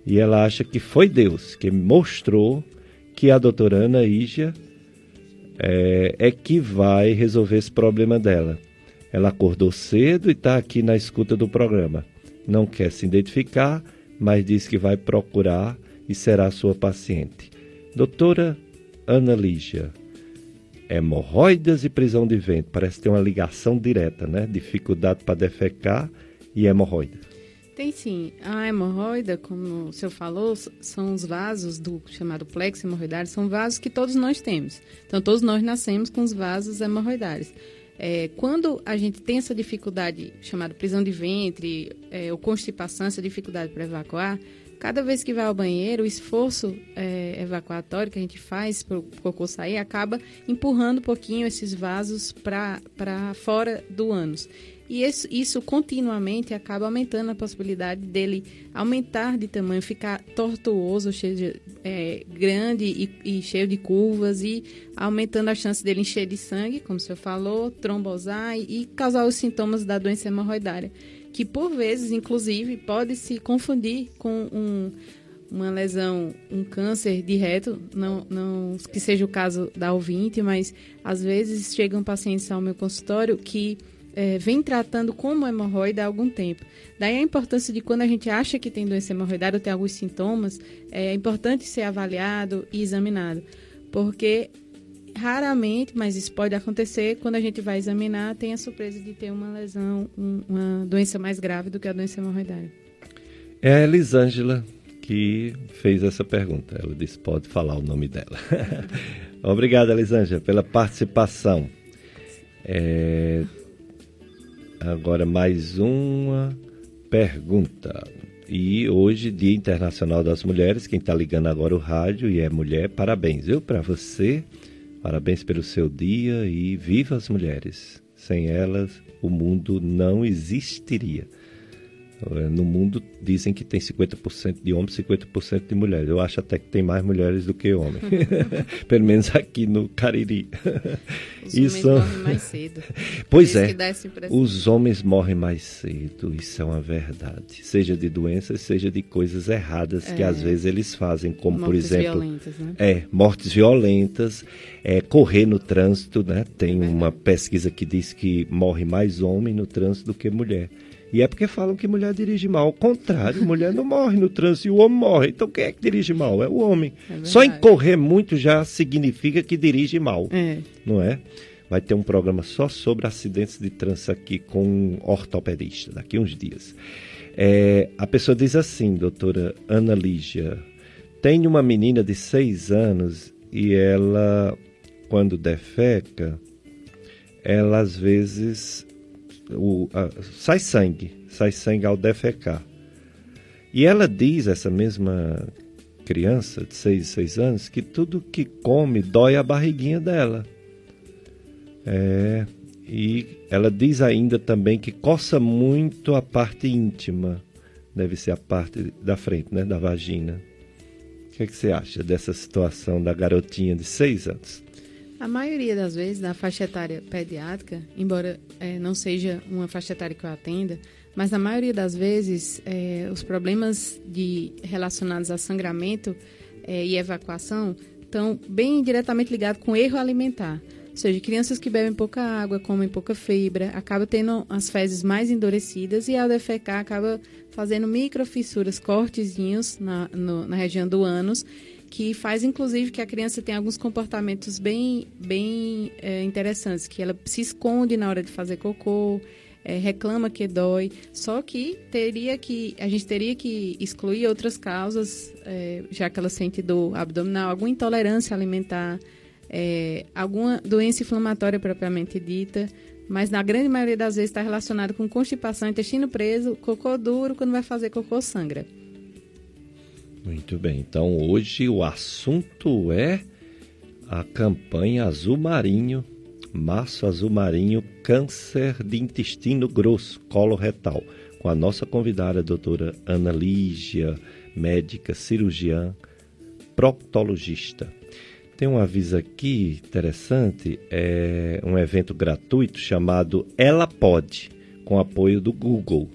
e ela acha que foi Deus que mostrou que a doutora Ana Ígia é, é que vai resolver esse problema dela. Ela acordou cedo e está aqui na escuta do programa. Não quer se identificar, mas diz que vai procurar e será sua paciente. Doutora Ana Lígia, hemorroidas e prisão de ventre. Parece ter uma ligação direta, né? Dificuldade para defecar e hemorroida. Tem sim. A hemorroida, como o senhor falou, são os vasos do chamado plexo hemorroidário, são vasos que todos nós temos. Então, todos nós nascemos com os vasos hemorroidários. É, quando a gente tem essa dificuldade chamada prisão de ventre é, ou constipação, essa dificuldade para evacuar, cada vez que vai ao banheiro, o esforço é, evacuatório que a gente faz para o cocô sair acaba empurrando um pouquinho esses vasos para fora do ânus. E isso, isso, continuamente acaba aumentando a possibilidade dele aumentar de tamanho, ficar tortuoso, cheio de, é, grande e, e, cheio de curvas e aumentando a chance dele encher de sangue, como o senhor falou, trombosar e, e causar os sintomas da doença hemorroidária, que por vezes, inclusive, pode se confundir com um, uma lesão, um câncer de reto, não, não que seja o caso da ouvinte, mas às vezes chegam pacientes ao meu consultório que é, vem tratando como hemorroida há algum tempo. Daí a importância de quando a gente acha que tem doença hemorroidária ou tem alguns sintomas, é importante ser avaliado e examinado. Porque raramente, mas isso pode acontecer, quando a gente vai examinar, tem a surpresa de ter uma lesão, um, uma doença mais grave do que a doença hemorroidária. É a Elisângela que fez essa pergunta. Ela disse, pode falar o nome dela. [laughs] Obrigado, Elisângela, pela participação. É, Agora mais uma pergunta. E hoje, Dia Internacional das Mulheres, quem está ligando agora o rádio e é mulher, parabéns, viu, para você. Parabéns pelo seu dia e viva as mulheres. Sem elas, o mundo não existiria. É, no mundo dizem que tem 50% de homens e 50% de mulheres. Eu acho até que tem mais mulheres do que homens. [laughs] Pelo menos aqui no Cariri. Os Isso... homens morrem mais cedo. Pois é. Os homens morrem mais cedo. Isso é uma verdade. Seja de doenças, seja de coisas erradas é. que às vezes eles fazem, como mortes por exemplo, violentas, né? é, mortes violentas, é, correr no trânsito, né? Tem é uma pesquisa que diz que morre mais homem no trânsito do que mulher. E é porque falam que mulher dirige mal. Ao contrário, mulher não morre no trânsito e o homem morre. Então quem é que dirige mal? É o homem. É Só em correr muito já significa que dirige mal. É. Não é? Vai ter um programa só sobre acidentes de trânsito aqui com um ortopedista, daqui uns dias. É, a pessoa diz assim, doutora Ana Lígia, tem uma menina de seis anos e ela, quando defeca, ela às vezes o, a, sai sangue, sai sangue ao defecar. E ela diz, essa mesma criança de 6, 6 anos, que tudo que come dói a barriguinha dela. É, e ela diz ainda também que coça muito a parte íntima, deve ser a parte da frente, né, da vagina. O que, é que você acha dessa situação da garotinha de 6 anos? A maioria das vezes, na faixa etária pediátrica, embora é, não seja uma faixa etária que eu atenda, mas na maioria das vezes, é, os problemas de, relacionados a sangramento é, e evacuação estão bem diretamente ligados com erro alimentar. seja, crianças que bebem pouca água, comem pouca fibra, acaba tendo as fezes mais endurecidas e ao defecar acaba fazendo microfissuras, cortezinhos na, no, na região do ânus, que faz inclusive que a criança tenha alguns comportamentos bem, bem é, interessantes, que ela se esconde na hora de fazer cocô, é, reclama que dói, só que teria que a gente teria que excluir outras causas, é, já que ela sente dor abdominal, alguma intolerância alimentar, é, alguma doença inflamatória propriamente dita, mas na grande maioria das vezes está relacionado com constipação, intestino preso, cocô duro, quando vai fazer cocô sangra. Muito bem, então hoje o assunto é a campanha Azul Marinho Março Azul Marinho, Câncer de Intestino Grosso, Colo Retal, com a nossa convidada, a doutora Ana Lígia, médica, cirurgiã, proctologista. Tem um aviso aqui interessante, é um evento gratuito chamado Ela Pode, com apoio do Google.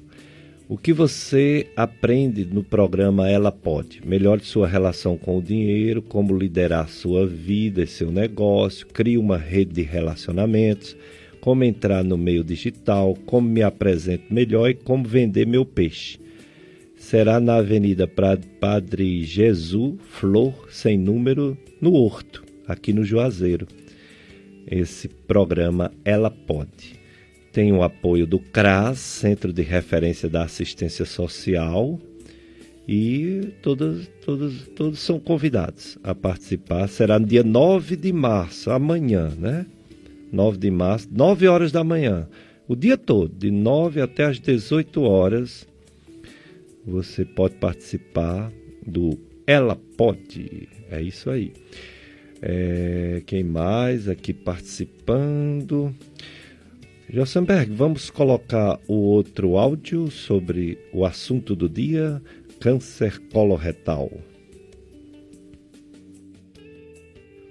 O que você aprende no programa Ela Pode? Melhore sua relação com o dinheiro, como liderar sua vida e seu negócio, crie uma rede de relacionamentos, como entrar no meio digital, como me apresento melhor e como vender meu peixe. Será na Avenida Padre Jesus, Flor, sem número, no Horto, aqui no Juazeiro. Esse programa Ela Pode tem o apoio do CRAS, Centro de Referência da Assistência Social, e todos, todos, todos são convidados a participar. Será no dia 9 de março, amanhã, né? 9 de março, 9 horas da manhã. O dia todo, de 9 até as 18 horas, você pode participar do Ela Pode. É isso aí. É, quem mais aqui participando? Jossenberg, vamos colocar o outro áudio sobre o assunto do dia, câncer coloretal.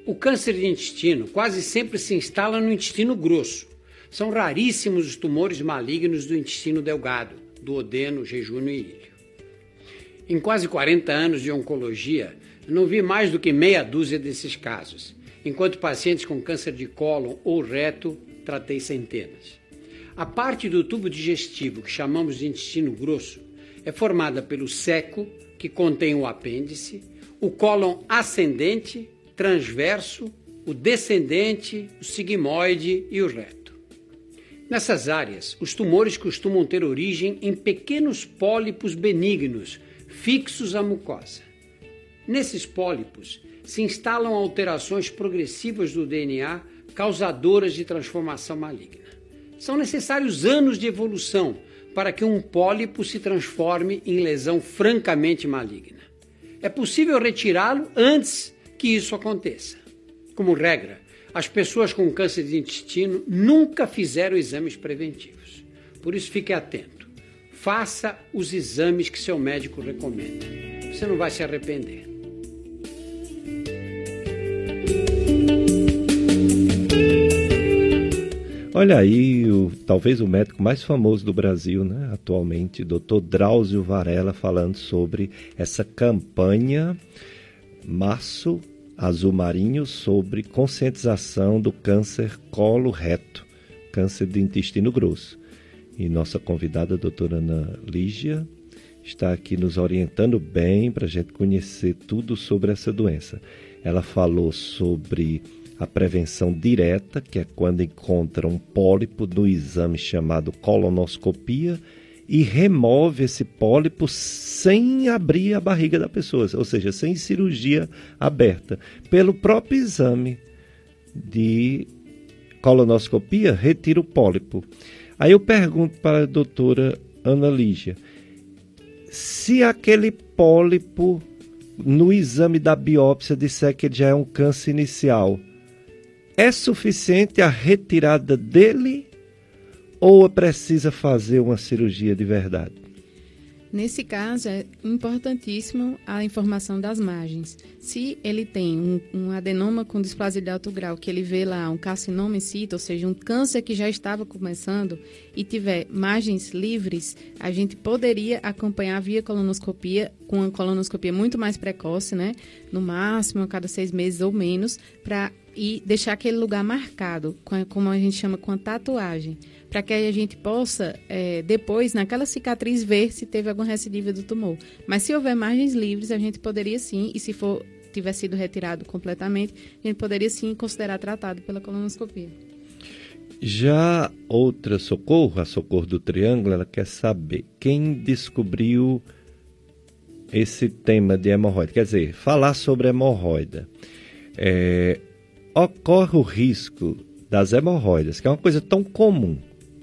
O câncer de intestino quase sempre se instala no intestino grosso. São raríssimos os tumores malignos do intestino delgado, do odeno, jejum e ilho. Em quase 40 anos de oncologia, não vi mais do que meia dúzia desses casos, enquanto pacientes com câncer de cólon ou reto tratei centenas. A parte do tubo digestivo que chamamos de intestino grosso é formada pelo seco, que contém o apêndice, o cólon ascendente, transverso, o descendente, o sigmoide e o reto. Nessas áreas, os tumores costumam ter origem em pequenos pólipos benignos, fixos à mucosa. Nesses pólipos se instalam alterações progressivas do DNA causadoras de transformação maligna. São necessários anos de evolução para que um pólipo se transforme em lesão francamente maligna. É possível retirá-lo antes que isso aconteça. Como regra, as pessoas com câncer de intestino nunca fizeram exames preventivos. Por isso, fique atento. Faça os exames que seu médico recomenda. Você não vai se arrepender. Olha aí, o, talvez o médico mais famoso do Brasil, né, atualmente, Dr. Drauzio Varela, falando sobre essa campanha Março Azul Marinho sobre conscientização do câncer colo reto, câncer de intestino grosso. E nossa convidada, a doutora Ana Lígia, está aqui nos orientando bem para a gente conhecer tudo sobre essa doença. Ela falou sobre a prevenção direta, que é quando encontra um pólipo no exame chamado colonoscopia e remove esse pólipo sem abrir a barriga da pessoa, ou seja, sem cirurgia aberta, pelo próprio exame de colonoscopia, retira o pólipo. Aí eu pergunto para a doutora Ana Lígia, se aquele pólipo no exame da biópsia disser que já é um câncer inicial, é suficiente a retirada dele ou precisa fazer uma cirurgia de verdade? Nesse caso, é importantíssimo a informação das margens. Se ele tem um, um, adenoma com displasia de alto grau, que ele vê lá um carcinoma em cito, ou seja, um câncer que já estava começando, e tiver margens livres, a gente poderia acompanhar via colonoscopia, com uma colonoscopia muito mais precoce, né? No máximo, a cada seis meses ou menos, para e deixar aquele lugar marcado, como a gente chama com a tatuagem, para que a gente possa é, depois, naquela cicatriz, ver se teve alguma recidiva do tumor. Mas se houver margens livres, a gente poderia sim, e se for tiver sido retirado completamente, a gente poderia sim considerar tratado pela colonoscopia. Já outra socorro, a socorro do triângulo, ela quer saber quem descobriu esse tema de hemorroida. Quer dizer, falar sobre hemorroida. É, ocorre o risco das hemorroidas, que é uma coisa tão comum.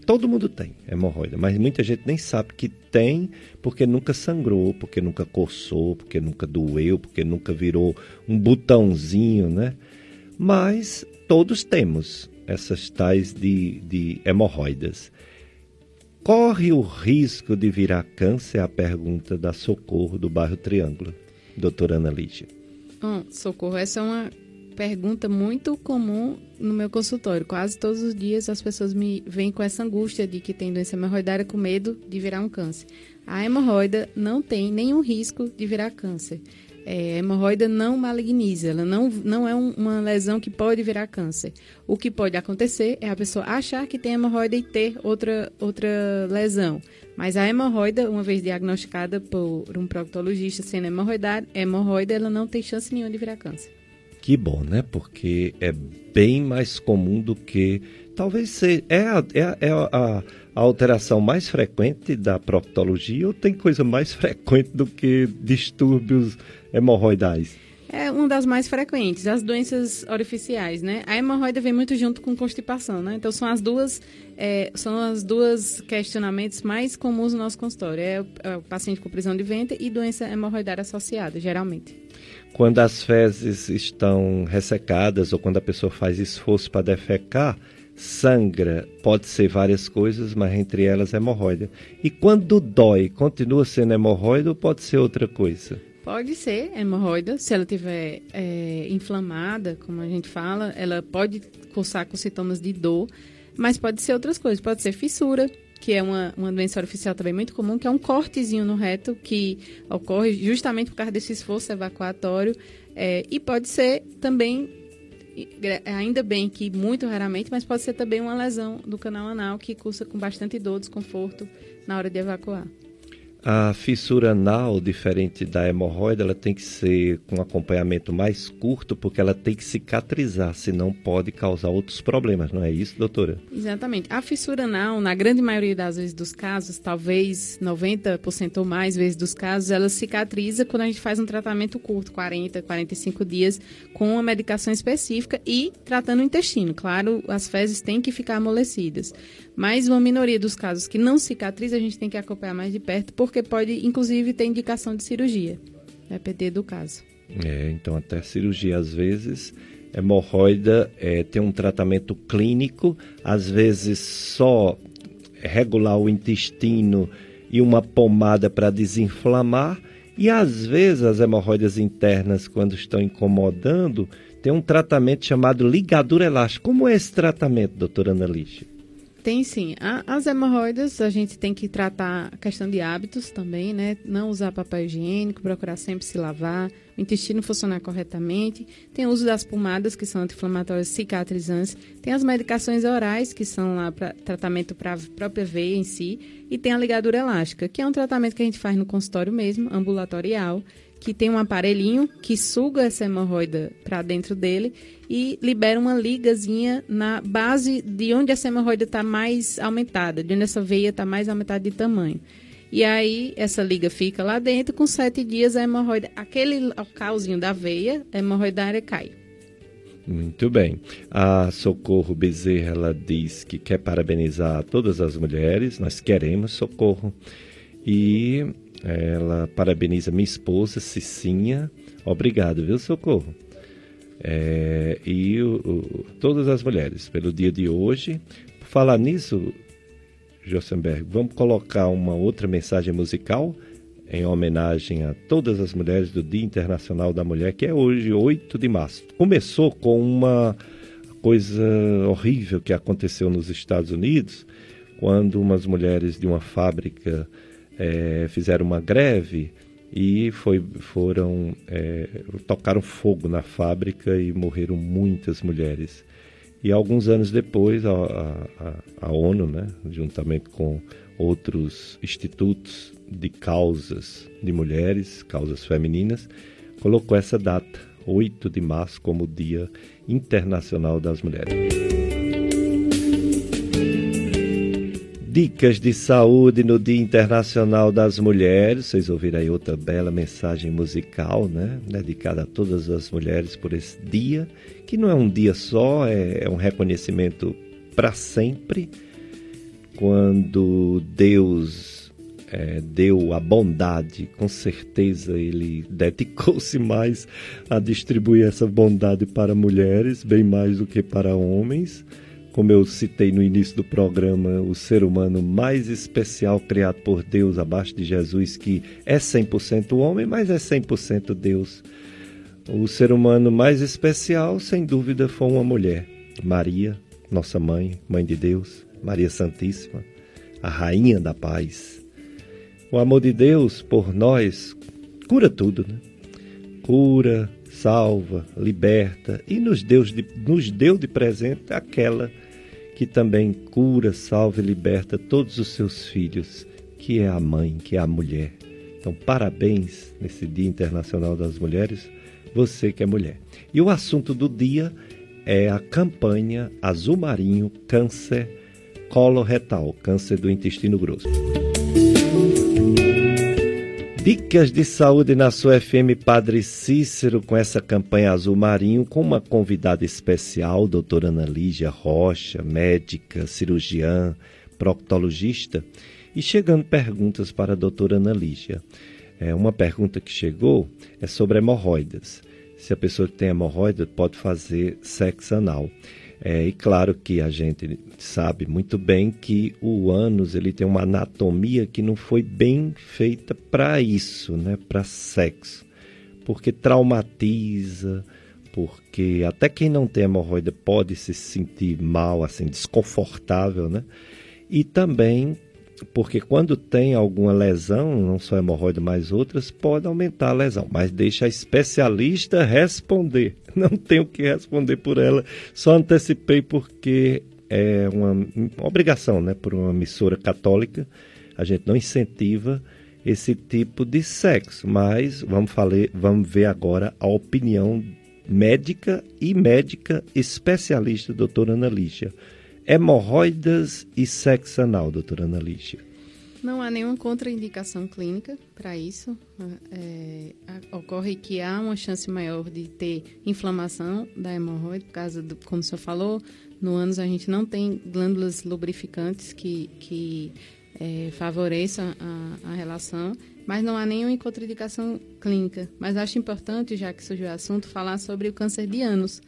Todo mundo tem hemorroida, mas muita gente nem sabe que tem porque nunca sangrou, porque nunca coçou, porque nunca doeu, porque nunca virou um botãozinho, né? Mas todos temos essas tais de, de hemorroidas. Corre o risco de virar câncer? É a pergunta da Socorro do bairro Triângulo, doutora Ana Lígia. Bom, Socorro, essa é uma pergunta muito comum no meu consultório. Quase todos os dias as pessoas me vêm com essa angústia de que tem doença hemorroidária com medo de virar um câncer. A hemorroida não tem nenhum risco de virar câncer. É, a hemorroida não maligniza, ela não, não é um, uma lesão que pode virar câncer. O que pode acontecer é a pessoa achar que tem hemorroida e ter outra, outra lesão. Mas a hemorroida, uma vez diagnosticada por um proctologista sendo hemorroida, hemorroida ela não tem chance nenhuma de virar câncer. Que bom, né? Porque é bem mais comum do que. Talvez seja. É a, é a, é a, a alteração mais frequente da proctologia ou tem coisa mais [laughs] frequente do que distúrbios hemorroidais? É uma das mais frequentes, as doenças orificiais, né? A hemorroida vem muito junto com constipação, né? Então são as duas, é, são as duas questionamentos mais comuns no nosso consultório. É o, é o paciente com prisão de ventre e doença hemorroidária associada, geralmente. Quando as fezes estão ressecadas ou quando a pessoa faz esforço para defecar, sangra. Pode ser várias coisas, mas entre elas hemorroida. E quando dói, continua sendo hemorroida ou pode ser outra coisa? Pode ser hemorroida, se ela tiver é, inflamada, como a gente fala, ela pode coçar com sintomas de dor, mas pode ser outras coisas. Pode ser fissura, que é uma, uma doença artificial também muito comum, que é um cortezinho no reto que ocorre justamente por causa desse esforço evacuatório. É, e pode ser também, ainda bem que muito raramente, mas pode ser também uma lesão do canal anal que cursa com bastante dor, desconforto na hora de evacuar. A fissura anal, diferente da hemorroida, ela tem que ser com acompanhamento mais curto, porque ela tem que cicatrizar, senão pode causar outros problemas, não é isso, doutora? Exatamente. A fissura anal, na grande maioria das vezes dos casos, talvez 90% ou mais vezes dos casos, ela cicatriza quando a gente faz um tratamento curto, 40, 45 dias, com uma medicação específica e tratando o intestino. Claro, as fezes têm que ficar amolecidas. Mas uma minoria dos casos que não cicatriza, a gente tem que acompanhar mais de perto, porque pode, inclusive, ter indicação de cirurgia, depender do caso. É, então até cirurgia às vezes. Hemorroida é, tem um tratamento clínico, às vezes só regular o intestino e uma pomada para desinflamar, e às vezes as hemorroidas internas, quando estão incomodando, tem um tratamento chamado ligadura elástica. Como é esse tratamento, doutora Annalise? Tem sim. As hemorroidas, a gente tem que tratar a questão de hábitos também, né? Não usar papel higiênico, procurar sempre se lavar, o intestino funcionar corretamente. Tem o uso das pomadas, que são anti-inflamatórias cicatrizantes. Tem as medicações orais, que são lá para tratamento para a própria veia em si. E tem a ligadura elástica, que é um tratamento que a gente faz no consultório mesmo, ambulatorial, que tem um aparelhinho que suga essa hemorroida para dentro dele e libera uma ligazinha na base de onde essa hemorroida está mais aumentada, de onde essa veia está mais aumentada de tamanho. E aí essa liga fica lá dentro, com sete dias a hemorroida, aquele localzinho da veia, a hemorroidária cai. Muito bem. A Socorro Bezerra ela diz que quer parabenizar todas as mulheres, nós queremos Socorro. E ela parabeniza minha esposa, Cicinha. Obrigado, viu, Socorro? É, e o, o, todas as mulheres, pelo dia de hoje. Por falar nisso, Josenberg, vamos colocar uma outra mensagem musical em homenagem a todas as mulheres do Dia Internacional da Mulher, que é hoje, 8 de março. Começou com uma coisa horrível que aconteceu nos Estados Unidos, quando umas mulheres de uma fábrica é, fizeram uma greve e foi, foram é, tocaram fogo na fábrica e morreram muitas mulheres. E alguns anos depois, a, a, a ONU, né, juntamente com outros institutos de causas de mulheres, causas femininas, colocou essa data, 8 de março, como Dia Internacional das Mulheres. Dicas de saúde no Dia Internacional das Mulheres. Vocês ouviram aí outra bela mensagem musical, né? Dedicada a todas as mulheres por esse dia, que não é um dia só, é, é um reconhecimento para sempre. Quando Deus é, deu a bondade, com certeza ele [laughs] dedicou-se mais a distribuir essa bondade para mulheres, bem mais do que para homens como eu citei no início do programa, o ser humano mais especial criado por Deus abaixo de Jesus, que é 100% homem, mas é 100% Deus. O ser humano mais especial, sem dúvida, foi uma mulher, Maria, nossa mãe, mãe de Deus, Maria Santíssima, a rainha da paz. O amor de Deus por nós cura tudo, né? Cura, salva, liberta e nos deu de, nos deu de presente aquela que também cura, salva e liberta todos os seus filhos, que é a mãe, que é a mulher. Então, parabéns nesse Dia Internacional das Mulheres, você que é mulher. E o assunto do dia é a campanha Azul Marinho Câncer Coloretal, câncer do intestino grosso. Dicas de saúde na sua FM Padre Cícero com essa campanha Azul Marinho com uma convidada especial, doutora Ana Lígia Rocha, médica, cirurgiã, proctologista. E chegando perguntas para a doutora Ana Lígia. É, uma pergunta que chegou é sobre hemorroidas. Se a pessoa que tem hemorroida pode fazer sexo anal. É, e claro que a gente sabe muito bem que o ânus ele tem uma anatomia que não foi bem feita para isso, né, para sexo, porque traumatiza, porque até quem não tem hemorroida pode se sentir mal, assim, desconfortável, né? E também porque quando tem alguma lesão, não só hemorroida, mas outras, pode aumentar a lesão. Mas deixa a especialista responder. [laughs] Não tenho que responder por ela. Só antecipei porque é uma, uma obrigação, né? Por uma emissora católica, a gente não incentiva esse tipo de sexo. Mas vamos, falar, vamos ver agora a opinião médica e médica especialista, doutora Ana Lígia hemorroidas e sexo anal, doutora Ana Lígia? Não há nenhuma contraindicação clínica para isso. É, ocorre que há uma chance maior de ter inflamação da hemorroide, por causa do, como o senhor falou, no ânus a gente não tem glândulas lubrificantes que, que é, favoreçam a, a, relação, mas não há nenhuma contraindicação clínica. Mas acho importante, já que surgiu o assunto, falar sobre o câncer de ânus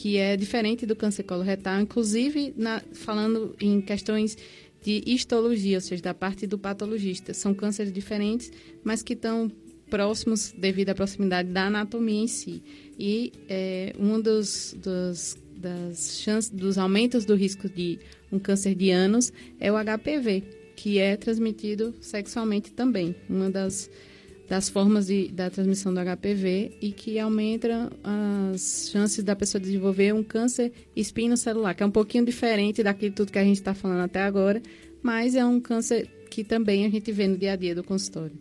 que é diferente do câncer coloretal, inclusive na, falando em questões de histologia, ou seja, da parte do patologista. São cânceres diferentes, mas que estão próximos devido à proximidade da anatomia em si. E é, um dos, dos, das chances, dos aumentos do risco de um câncer de ânus é o HPV, que é transmitido sexualmente também. Uma das das formas de, da transmissão do HPV e que aumenta as chances da pessoa desenvolver um câncer espinocelular, que é um pouquinho diferente daquilo tudo que a gente está falando até agora, mas é um câncer que também a gente vê no dia a dia do consultório.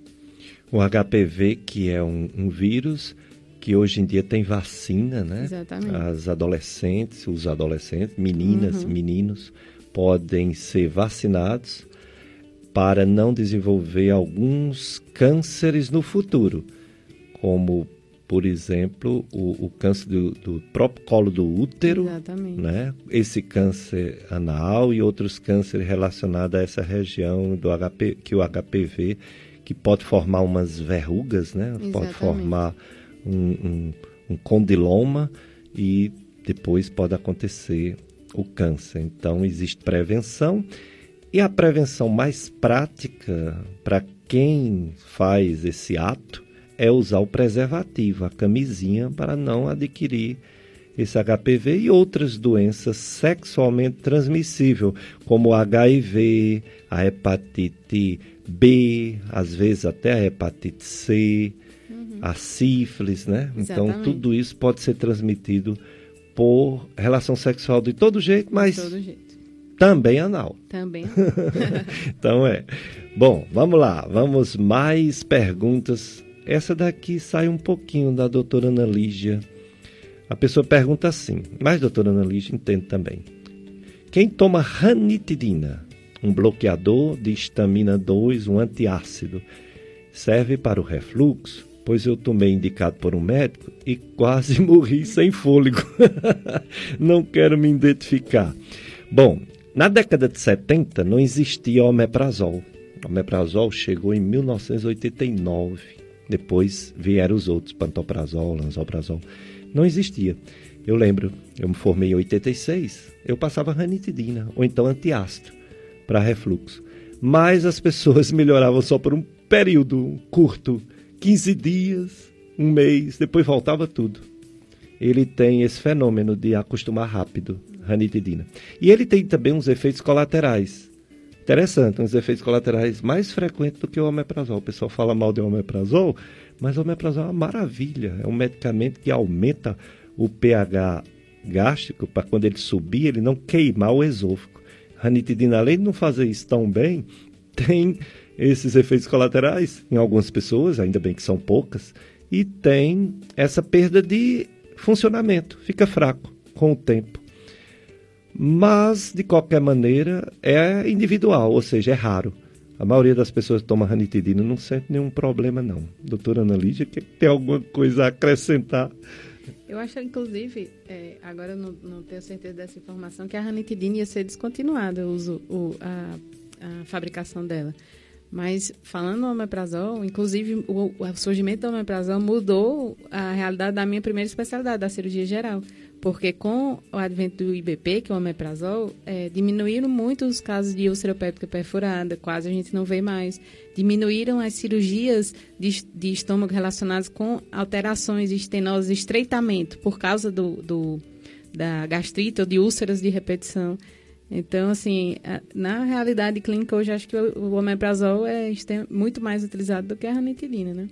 O HPV, que é um, um vírus que hoje em dia tem vacina, né? Exatamente. As adolescentes, os adolescentes, meninas, uhum. meninos, podem ser vacinados para não desenvolver alguns cânceres no futuro, como, por exemplo, o, o câncer do, do, próprio colo do útero, Exatamente. né? esse câncer anal e outros cânceres relacionados a essa região do HP, que o HPV, que pode formar umas verrugas, né? pode formar um, um, um condiloma e depois pode acontecer o câncer. Então, existe prevenção e a prevenção mais prática para quem faz esse ato é usar o preservativo, a camisinha, para não adquirir esse HPV e outras doenças sexualmente transmissíveis, como o HIV, a hepatite B, às vezes até a hepatite C, uhum. a sífilis, né? Então, Exatamente. Então tudo isso pode ser transmitido por relação sexual de todo jeito, mas de todo jeito. Também anal. Também. [laughs] então é. Bom, vamos lá, vamos mais perguntas. Essa daqui sai um pouquinho da doutora Ana Lígia. A pessoa pergunta assim, mas doutora Ana Lígia entende também. Quem toma ranitidina, um bloqueador de estamina 2, um antiácido, serve para o refluxo? Pois eu tomei indicado por um médico e quase [laughs] morri sem fôlego. [laughs] não quero me identificar. Bom, na década de 70 não existia omeprazol. O omeprazol chegou em 1989. Depois vieram os outros, pantoprazol, lanzoprazol não existia. Eu lembro, eu me formei em 86, eu passava ranitidina, ou então antiácido, para refluxo. Mas as pessoas [laughs] melhoravam só por um período curto, 15 dias, um mês, depois voltava tudo. Ele tem esse fenômeno de acostumar rápido, ranitidina. E ele tem também uns efeitos colaterais. Interessante, uns efeitos colaterais mais frequentes do que o omeprazol. O pessoal fala mal de omeprazol, mas o omeprazol é uma maravilha, é um medicamento que aumenta o pH gástrico para quando ele subir, ele não queimar o esôfago. Ranitidina, além de não fazer isso tão bem, [laughs] tem esses efeitos colaterais em algumas pessoas, ainda bem que são poucas, e tem essa perda de funcionamento, fica fraco com o tempo. Mas, de qualquer maneira, é individual, ou seja, é raro. A maioria das pessoas que toma ranitidina não sente nenhum problema, não. Doutora Ana Lídia, que tem alguma coisa a acrescentar? Eu acho, inclusive, é, agora eu não, não, tenho certeza dessa informação, que a ranitidina ia ser descontinuada, uso, o, a, a fabricação dela. Mas falando do omeprazol, inclusive o, o surgimento do omeprazol mudou a realidade da minha primeira especialidade, da cirurgia geral. Porque com o advento do IBP, que é o omeprazol, é, diminuíram muito os casos de úlcera péptica perfurada, quase a gente não vê mais. Diminuíram as cirurgias de, de estômago relacionadas com alterações, estenose, estreitamento, por causa do, do, da gastrite ou de úlceras de repetição. Então, assim, na realidade clínica, hoje acho que o omeprazol é muito mais utilizado do que a ranitidina, né?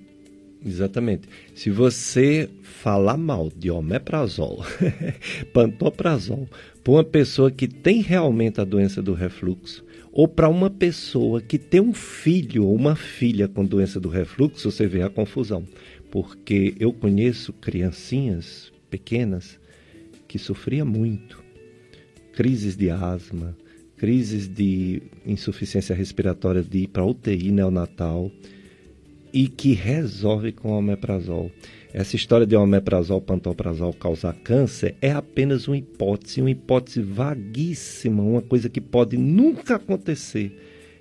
Exatamente. Se você falar mal de omeprazol, [laughs] pantoprazol, para uma pessoa que tem realmente a doença do refluxo, ou para uma pessoa que tem um filho ou uma filha com doença do refluxo, você vê a confusão. Porque eu conheço criancinhas pequenas que sofriam muito. Crises de asma, crises de insuficiência respiratória de ir para UTI neonatal e que resolve com omeprazol. Essa história de omeprazol, pantoprazol causar câncer é apenas uma hipótese, uma hipótese vaguíssima, uma coisa que pode nunca acontecer.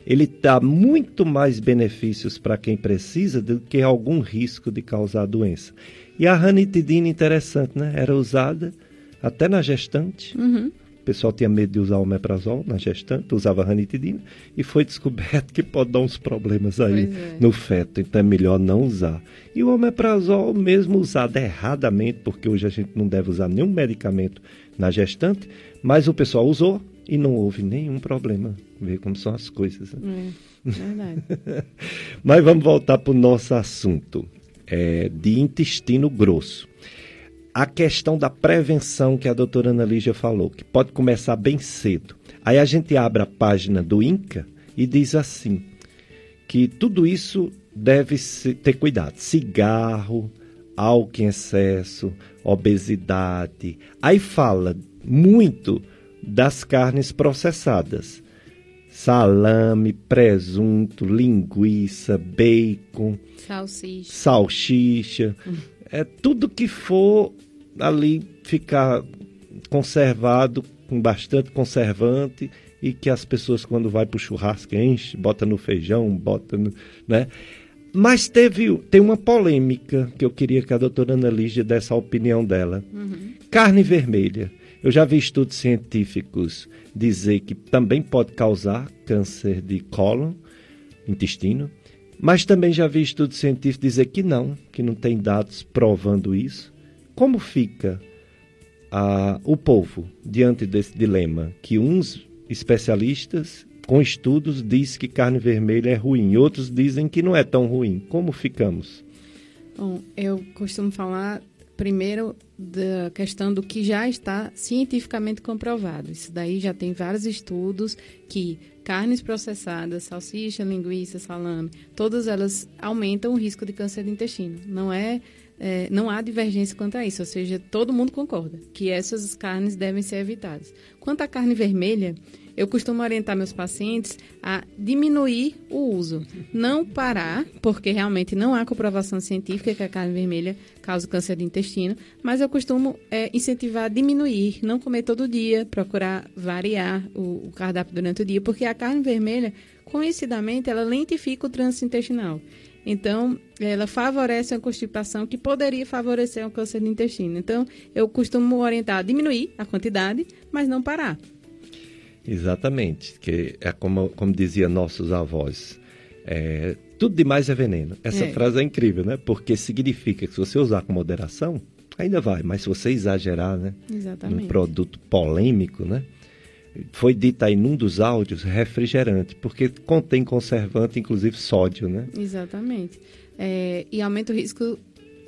Ele dá muito mais benefícios para quem precisa do que algum risco de causar doença. E a ranitidina, interessante, né? Era usada até na gestante. Uhum pessoal tinha medo de usar o omeprazol na gestante, usava ranitidina e foi descoberto que pode dar uns problemas aí é. no feto, então é melhor não usar. E o omeprazol, mesmo usado erradamente, porque hoje a gente não deve usar nenhum medicamento na gestante, mas o pessoal usou e não houve nenhum problema. Vê como são as coisas. Né? É, verdade. [laughs] mas vamos voltar para o nosso assunto é, de intestino grosso a questão da prevenção que a doutora Ana Lígia falou, que pode começar bem cedo. Aí a gente abre a página do INCA e diz assim, que tudo isso deve ter cuidado. Cigarro, álcool em excesso, obesidade. Aí fala muito das carnes processadas. Salame, presunto, linguiça, bacon, salsicha. salsicha. Hum. É tudo que for ali ficar conservado com bastante conservante e que as pessoas quando vai para o churrasco enche, bota no feijão, bota no, né? Mas teve tem uma polêmica que eu queria que a doutora Ana Lígia desse a opinião dela. Uhum. Carne vermelha. Eu já vi estudos científicos dizer que também pode causar câncer de cólon, intestino, mas também já vi estudos científicos dizer que não, que não tem dados provando isso. Como fica a, o povo diante desse dilema que uns especialistas com estudos diz que carne vermelha é ruim, outros dizem que não é tão ruim. Como ficamos? Bom, eu costumo falar primeiro da questão do que já está cientificamente comprovado. Isso daí já tem vários estudos que carnes processadas, salsicha, linguiça, salame, todas elas aumentam o risco de câncer de intestino. Não é, é, não há divergência quanto a isso, ou seja, todo mundo concorda que essas carnes devem ser evitadas. Quanto à carne vermelha, eu costumo orientar meus pacientes a diminuir o uso. Não parar, porque realmente não há comprovação científica que a carne vermelha causa câncer de intestino, mas eu costumo é, incentivar a diminuir, não comer todo dia, procurar variar o, o cardápio durante o dia, porque a carne vermelha, conhecidamente, ela lentifica o trânsito intestinal. Então, ela favorece a constipação que poderia favorecer o câncer de intestino. Então, eu costumo orientar a diminuir a quantidade, mas não parar. Exatamente, que é como, como dizia nossos avós, é, tudo demais é veneno. Essa é. frase é incrível, né? Porque significa que se você usar com moderação, ainda vai, mas se você exagerar, né? Exatamente. Um produto polêmico, né? Foi dito aí num dos áudios refrigerante, porque contém conservante, inclusive sódio, né? Exatamente. É, e aumenta o risco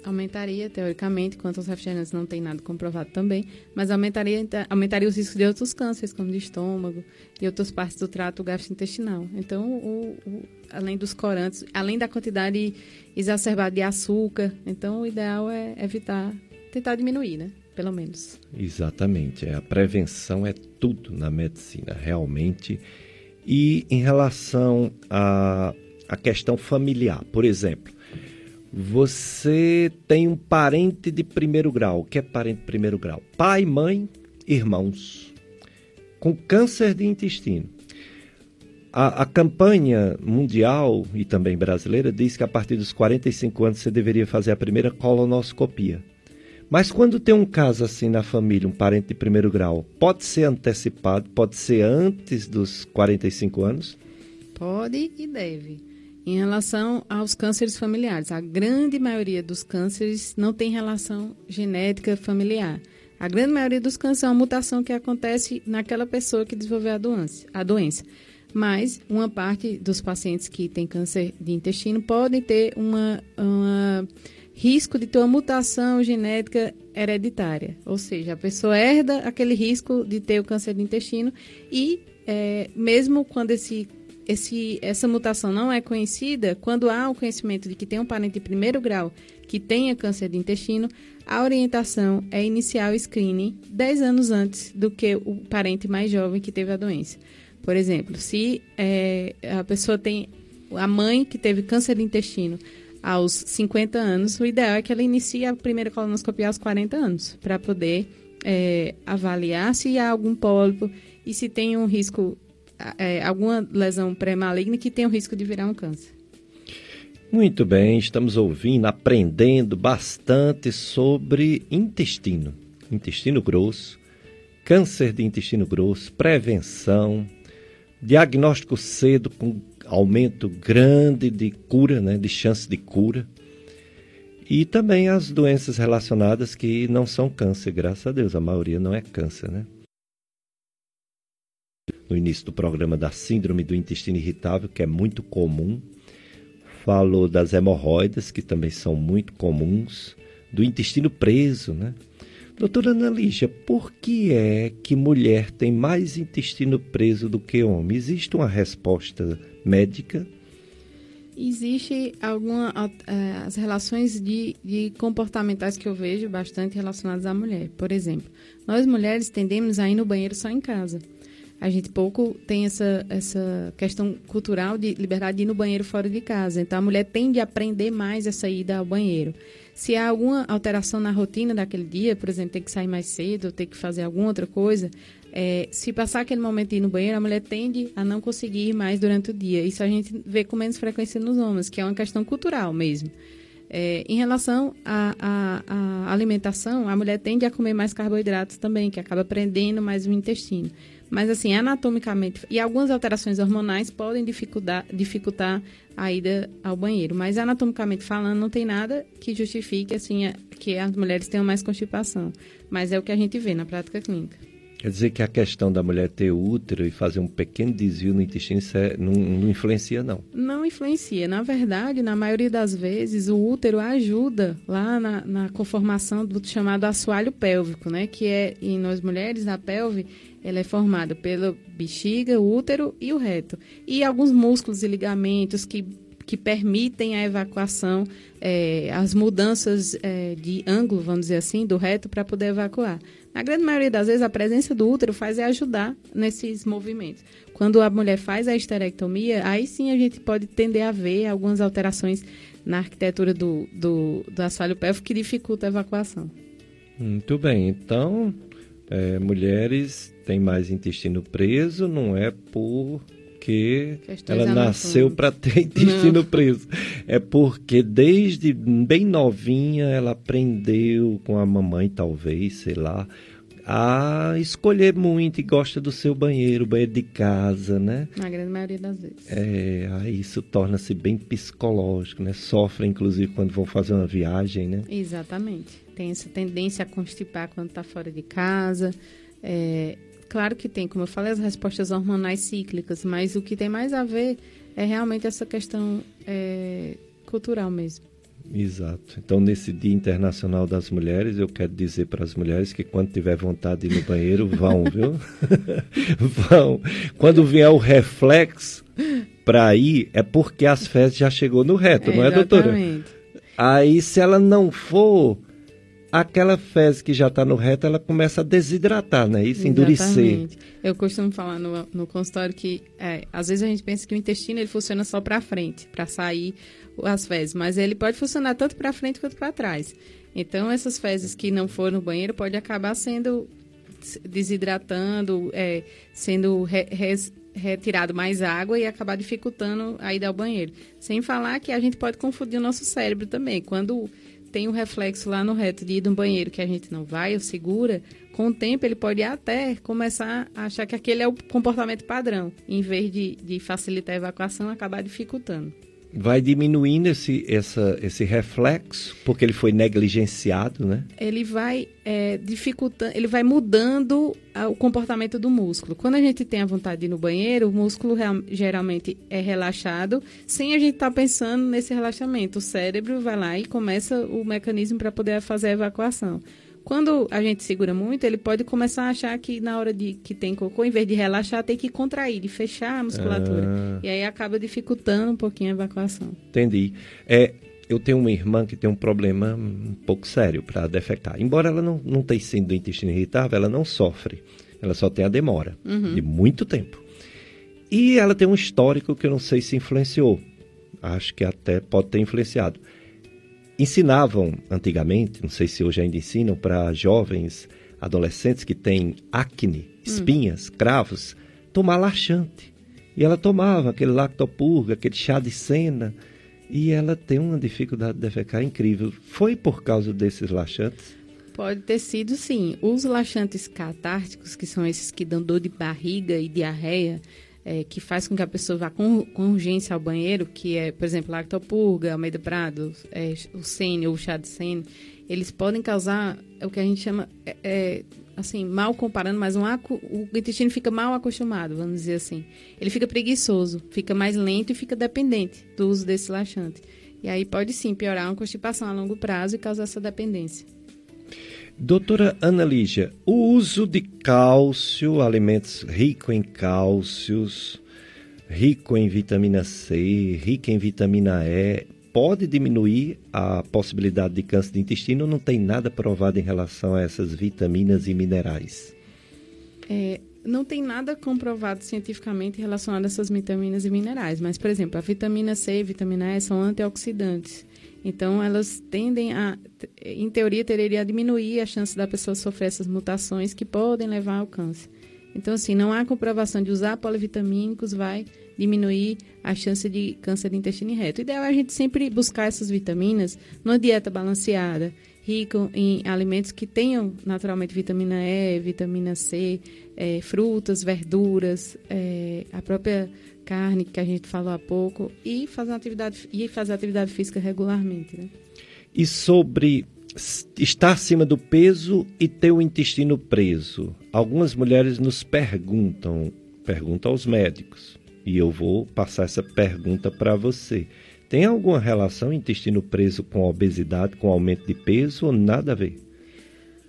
aumentaria, teoricamente, quanto aos refrigerantes não tem nada comprovado também, mas aumentaria, aumentaria os riscos de outros cânceres, como de estômago e outras partes do trato gastrointestinal. Então, o, o, além dos corantes, além da quantidade exacerbada de açúcar, então o ideal é evitar, tentar diminuir, né? Pelo menos. Exatamente. É, a prevenção é tudo na medicina, realmente. E em relação à, à questão familiar, por exemplo, você tem um parente de primeiro grau. O que é parente de primeiro grau? Pai, mãe, irmãos. Com câncer de intestino. A, a, campanha mundial e também brasileira diz que a partir dos 45 anos você deveria fazer a primeira colonoscopia. Mas quando tem um caso assim na família, um parente de primeiro grau, pode ser antecipado, pode ser antes dos 45 anos? Pode e deve. Em relação aos cânceres familiares, a grande maioria dos cânceres não tem relação genética familiar. A grande maioria dos cânceres é uma mutação que acontece naquela pessoa que desenvolveu a doença. A doença. Mas uma parte dos pacientes que têm câncer de intestino podem ter uma, uma risco de ter uma mutação genética hereditária. Ou seja, a pessoa herda aquele risco de ter o câncer de intestino e é, mesmo quando esse esse, essa mutação não é conhecida, quando há o conhecimento de que tem um parente de primeiro grau que tenha câncer de intestino, a orientação é iniciar o screening 10 anos antes do que o parente mais jovem que teve a doença. Por exemplo, se é, a pessoa tem a mãe que teve câncer de intestino aos 50 anos, o ideal é que ela inicie a primeira colonoscopia aos 40 anos, para poder é, avaliar se há algum pólipo e se tem um risco é, alguma lesão pré-maligna que tem o risco de virar um câncer. Muito bem, estamos ouvindo, aprendendo bastante sobre intestino, intestino grosso, câncer de intestino grosso, prevenção, diagnóstico cedo com aumento grande de cura, né, de chance de cura. E também as doenças relacionadas que não são câncer, graças a Deus, a maioria não é câncer, né? no início do programa da síndrome do intestino irritável, que é muito comum. Falou das hemorroidas, que também são muito comuns, do intestino preso, né? Doutora Ana Lígia, por que é que mulher tem mais intestino preso do que homem? Existe uma resposta médica? Existe algumas eh, as relações de, de comportamentais que eu vejo bastante relacionadas à mulher. Por exemplo, nós mulheres tendemos a ir no banheiro só em casa a gente pouco tem essa, essa questão cultural de liberdade de ir no banheiro fora de casa. Então, a mulher tende a aprender mais essa ida ao banheiro. Se há alguma alteração na rotina daquele dia, por exemplo, ter que sair mais cedo, ter que fazer alguma outra coisa, é, se passar aquele momento de ir no banheiro, a mulher tende a não conseguir ir mais durante o dia. Isso a gente vê com menos frequência nos homens, que é uma questão cultural mesmo. É, em relação à alimentação, a mulher tende a comer mais carboidratos também, que acaba prendendo mais o intestino. Mas, assim, anatomicamente, e algumas alterações hormonais podem dificultar, dificultar a ida ao banheiro. Mas, anatomicamente falando, não tem nada que justifique, assim, que as mulheres tenham mais constipação. Mas é o que a gente vê na prática clínica. Quer dizer que a questão da mulher ter útero e fazer um pequeno desvio no intestino é, não, não, influencia, não? Não influencia. Na verdade, na maioria das vezes, o útero ajuda lá na, na conformação do chamado assoalho pélvico, né? Que é, em nós mulheres, a pelve ela é formada pela bexiga, útero e o reto. E alguns músculos e ligamentos que que permitem a evacuação, é, as mudanças é, de ângulo, vamos dizer assim, do reto para poder evacuar. Na grande maioria das vezes, a presença do útero faz é ajudar nesses movimentos. Quando a mulher faz a esterectomia, aí sim a gente pode tender a ver algumas alterações na arquitetura do, do, do assoalho pélvico que dificulta a evacuação. Muito bem. Então, é, mulheres têm mais intestino preso, não é por porque Questões ela nasceu para ter [laughs] intestino Não. preso. É porque desde bem novinha ela aprendeu com a mamãe, talvez, sei lá, a escolher muito e gosta do seu banheiro, banheiro de casa, né? Na grande maioria das vezes. É, aí isso torna-se bem psicológico, né? Sofrem, inclusive, quando vão fazer uma viagem, né? Exatamente. Tem essa tendência a constipar quando está fora de casa. É, Claro que tem, como eu falei, as respostas hormonais cíclicas, mas o que tem mais a ver é realmente essa questão é, cultural mesmo. Exato. Então, nesse Dia Internacional das Mulheres, eu quero dizer para as mulheres que quando tiver vontade de ir no banheiro, vão, viu? [laughs] vão. Quando vier o reflexo para ir, é porque as fezes já chegou no reto, é, não é, doutora? Aí, se ela não for, aquela fezes que já está no reto, ela começa a desidratar, né? Isso, endurecer. Eu costumo falar no, no consultório que, é, às vezes a gente pensa que o intestino ele funciona só para frente, para sair as fezes, mas ele pode funcionar tanto para frente quanto para trás. Então, essas fezes que não foram no banheiro pode acabar sendo desidratando, é, sendo re, res, retirado mais água e acabar dificultando a ida ao banheiro. Sem falar que a gente pode confundir o nosso cérebro também. Quando tem um reflexo lá no reto de ir no banheiro que a gente não vai ou segura, com o tempo ele pode até começar a achar que aquele é o comportamento padrão, em vez de, de facilitar a evacuação, acabar dificultando vai diminuindo esse, essa, esse reflexo, porque ele foi negligenciado, né? Ele vai é, dificultando, ele vai mudando o comportamento do músculo. Quando a gente tem a vontade de ir no banheiro, o músculo real, geralmente é relaxado, sem a gente estar tá pensando nesse relaxamento. O cérebro vai lá e começa o mecanismo para poder fazer a evacuação. Quando a gente segura muito, ele pode começar a achar que na hora de que tem cocô, em vez de relaxar, tem que contrair, de fechar a musculatura. Ah. E aí acaba dificultando um pouquinho a evacuação. Entendi. É, eu tenho uma irmã que tem um problema um pouco sério para defecar. Embora ela não, não tenha sido do intestino irritável, ela não sofre. Ela só tem a demora uhum. de muito tempo. E ela tem um histórico que eu não sei se influenciou. Acho que até pode ter influenciado ensinavam antigamente, não sei se hoje ainda ensinam, para jovens, adolescentes que têm acne, hum. espinhas, hum. cravos, tomar laxante. E ela tomava aquele lactopurga, aquele chá de cena, e ela tem uma dificuldade de defecar incrível. Foi por causa desses laxantes? Pode ter sido, sim. Os laxantes catárticos, que são esses que dão dor de barriga e diarreia, é, que faz com que a pessoa vá com, com urgência ao banheiro, que é, por exemplo, lactopurga, almeida prado, é, o sene ou o chá de sene, eles podem causar o que a gente chama, é, é assim, mal comparando, mas um o intestino fica mal acostumado, vamos dizer assim. Ele fica preguiçoso, fica mais lento e fica dependente do uso desse laxante. E aí pode sim piorar uma constipação a longo prazo e causar essa dependência. Doutora Ana Lígia, o uso de cálcio, alimentos ricos em cálcios, rico em vitamina C, rico em vitamina E, pode diminuir a possibilidade de câncer de intestino não tem nada provado em relação a essas vitaminas e minerais? É, não tem nada comprovado cientificamente relacionado a essas vitaminas e minerais, mas, por exemplo, a vitamina C e a vitamina E são antioxidantes. Então, elas tendem a, em teoria, teria a diminuir a chance da pessoa sofrer essas mutações que podem levar ao câncer. Então, assim, não há comprovação de usar polivitamínicos vai diminuir a chance de câncer de intestino reto. O ideal é a gente sempre buscar essas vitaminas numa dieta balanceada, rica em alimentos que tenham naturalmente vitamina E, vitamina C, é, frutas, verduras, é, a própria carne que a gente falou há pouco e fazer atividade e fazer atividade física regularmente. Né? E sobre estar acima do peso e ter o intestino preso. Algumas mulheres nos perguntam, perguntam aos médicos, e eu vou passar essa pergunta para você. Tem alguma relação intestino preso com obesidade, com aumento de peso ou nada a ver?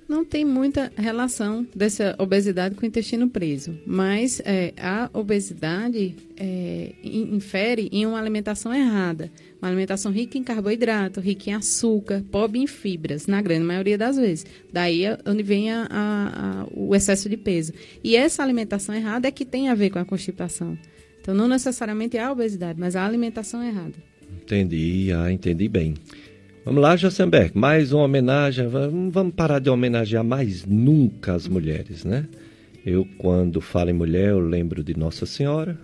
Não tem muita relação dessa obesidade com o intestino preso, mas é, a obesidade é, infere em uma alimentação errada. Uma alimentação rica em carboidrato, rica em açúcar, pobre em fibras, na grande maioria das vezes. Daí é onde vem a, a, a, o excesso de peso. E essa alimentação errada é que tem a ver com a constipação. Então, não necessariamente é a obesidade, mas a alimentação errada. Entendi, ah, entendi bem. Vamos lá, Josenberg, mais uma homenagem. Vamos parar de homenagear mais nunca as mulheres, né? Eu, quando falo em mulher, eu lembro de Nossa Senhora,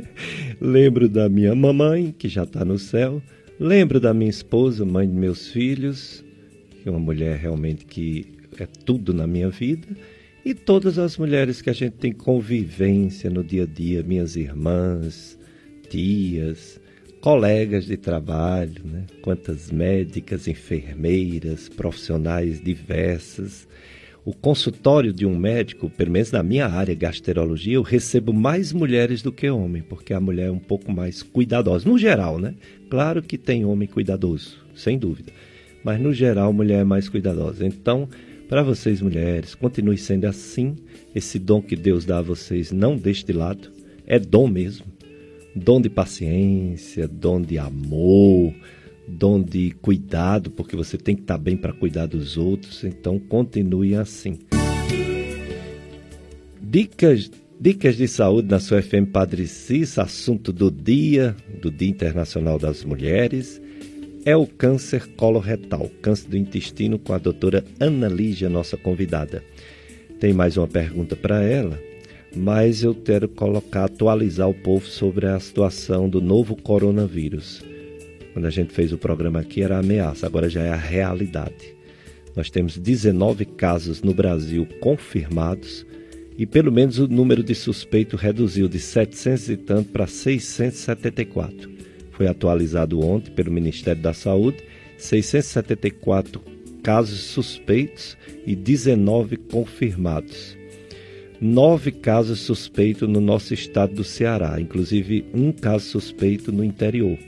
[laughs] lembro da minha mamãe, que já está no céu, lembro da minha esposa, mãe de meus filhos, que é uma mulher realmente que é tudo na minha vida, e todas as mulheres que a gente tem convivência no dia a dia, minhas irmãs, tias, colegas de trabalho, né? quantas médicas, enfermeiras, profissionais diversas. O consultório de um médico, pelo menos na minha área, gastroenterologia, eu recebo mais mulheres do que homem, porque a mulher é um pouco mais cuidadosa, no geral, né? Claro que tem homem cuidadoso, sem dúvida, mas no geral a mulher é mais cuidadosa. Então, para vocês mulheres, continue sendo assim. Esse dom que Deus dá a vocês, não deixe de lado. É dom mesmo. Dom de paciência, dom de amor, dom de cuidado, porque você tem que estar bem para cuidar dos outros. Então, continue assim. Dicas Dicas de saúde na sua FM Padre Cis, assunto do dia, do Dia Internacional das Mulheres é o câncer coloretal, câncer do intestino, com a doutora Ana Lígia, nossa convidada. Tem mais uma pergunta para ela, mas eu quero colocar, atualizar o povo sobre a situação do novo coronavírus. Quando a gente fez o programa aqui era ameaça, agora já é a realidade. Nós temos 19 casos no Brasil confirmados e pelo menos o número de suspeitos reduziu de 700 e tanto para 674 foi atualizado ontem pelo Ministério da Saúde, 674 casos suspeitos e 19 confirmados. Nove casos suspeitos no nosso estado do Ceará, inclusive um caso suspeito no interior.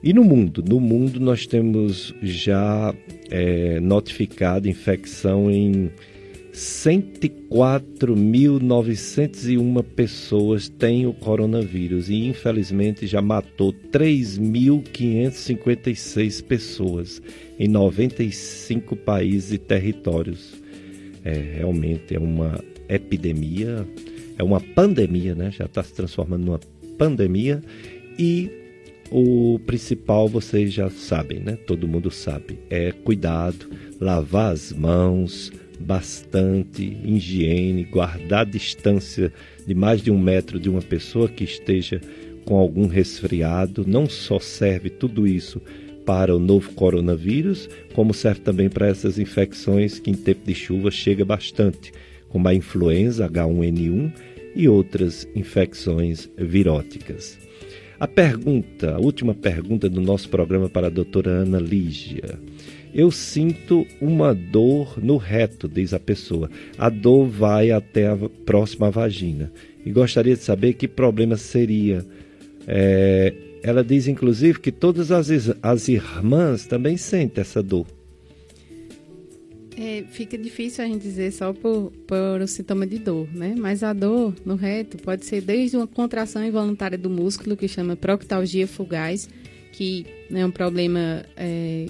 E no mundo? No mundo nós temos já é, notificado infecção em 104.901 pessoas têm o coronavírus e infelizmente já matou 3.556 pessoas em 95 países e territórios. É, realmente é uma epidemia, é uma pandemia, né? Já está se transformando numa pandemia e o principal vocês já sabem, né? Todo mundo sabe, é cuidado, lavar as mãos, bastante higiene, guardar a distância de mais de um metro de uma pessoa que esteja com algum resfriado. Não só serve tudo isso para o novo coronavírus, como serve também para essas infecções que em tempo de chuva chega bastante, como a influenza H1N1 e outras infecções viróticas. A pergunta, a última pergunta do nosso programa para a doutora Ana Lígia. Eu sinto uma dor no reto, diz a pessoa. A dor vai até a próxima vagina. E gostaria de saber que problema seria. É, ela diz, inclusive, que todas as, as irmãs também sentem essa dor. É, fica difícil a gente dizer só por, por o sintoma de dor, né? Mas a dor no reto pode ser desde uma contração involuntária do músculo, que chama proctalgia fugaz, que é um problema é,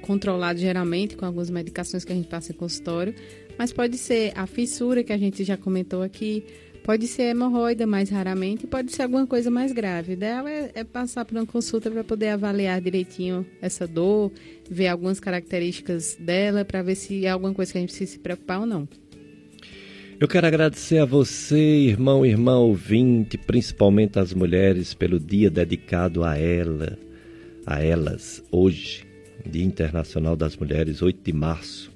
controlado geralmente com algumas medicações que a gente passa em consultório, mas pode ser a fissura que a gente já comentou aqui, pode ser hemorroida mais raramente, pode ser alguma coisa mais grave. Ideal é, é passar por uma consulta para poder avaliar direitinho essa dor, ver algumas características dela para ver se é alguma coisa que a gente precisa se preocupar ou não. Eu quero agradecer a você, irmão, irmã ouvinte, principalmente as mulheres, pelo dia dedicado a ela, a elas, hoje, Dia Internacional das Mulheres, 8 de março.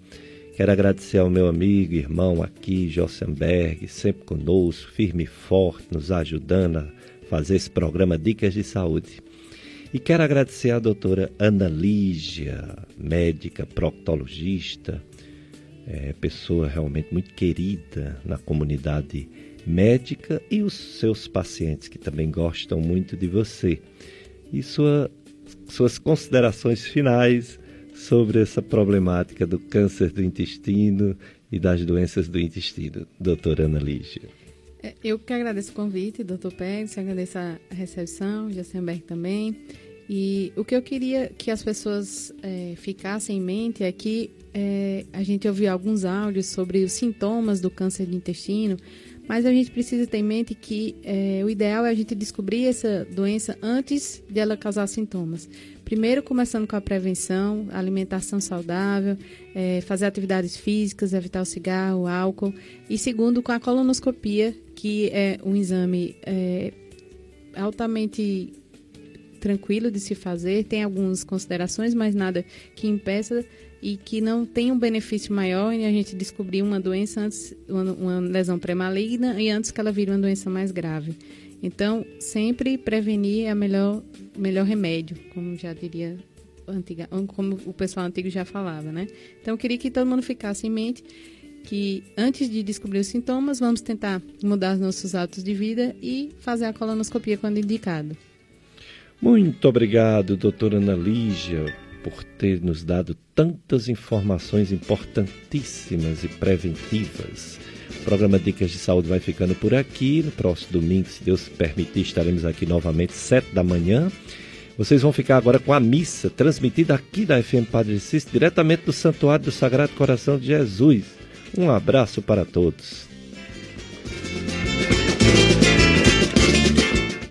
Quero agradecer ao meu amigo, irmão aqui, Jossenberg, sempre conosco, firme e forte, nos ajudando a fazer esse programa Dicas de Saúde. E quero agradecer à doutora Ana Lígia, médica proctologista, é, pessoa realmente muito querida na comunidade médica e os seus pacientes que também gostam muito de você. E sua, suas considerações finais sobre essa problemática do câncer do intestino e das doenças do intestino, doutora Ana Lígia. É, eu que agradeço o convite, doutor Pérez, agradeço a recepção, Jessenberg também. E o que eu queria que as pessoas é, ficassem em mente é que é, a gente ouviu alguns áudios sobre os sintomas do câncer de intestino, mas a gente precisa ter em mente que é, o ideal é a gente descobrir essa doença antes de ela causar sintomas. Primeiro, começando com a prevenção, alimentação saudável, é, fazer atividades físicas, evitar o cigarro, o álcool. E segundo, com a colonoscopia, que é um exame é, altamente tranquilo de se fazer, tem algumas considerações, mas nada que impeça e que não tem um benefício maior em a gente descobrir uma doença antes, uma, uma lesão pré-maligna e antes que ela vire uma doença mais grave. Então, sempre prevenir é o melhor, melhor remédio, como já diria antiga, como o pessoal antigo já falava, né? Então, eu queria que todo mundo ficasse em mente que antes de descobrir os sintomas, vamos tentar mudar os nossos hábitos de vida e fazer a colonoscopia quando indicado. Muito obrigado, doutora Ana Lígia, por ter nos dado tantas informações importantíssimas e preventivas. Programa Dicas de Saúde vai ficando por aqui. No próximo domingo, se Deus permitir, estaremos aqui novamente, sete da manhã. Vocês vão ficar agora com a missa, transmitida aqui da FM Padre Cícero, diretamente do Santuário do Sagrado Coração de Jesus. Um abraço para todos.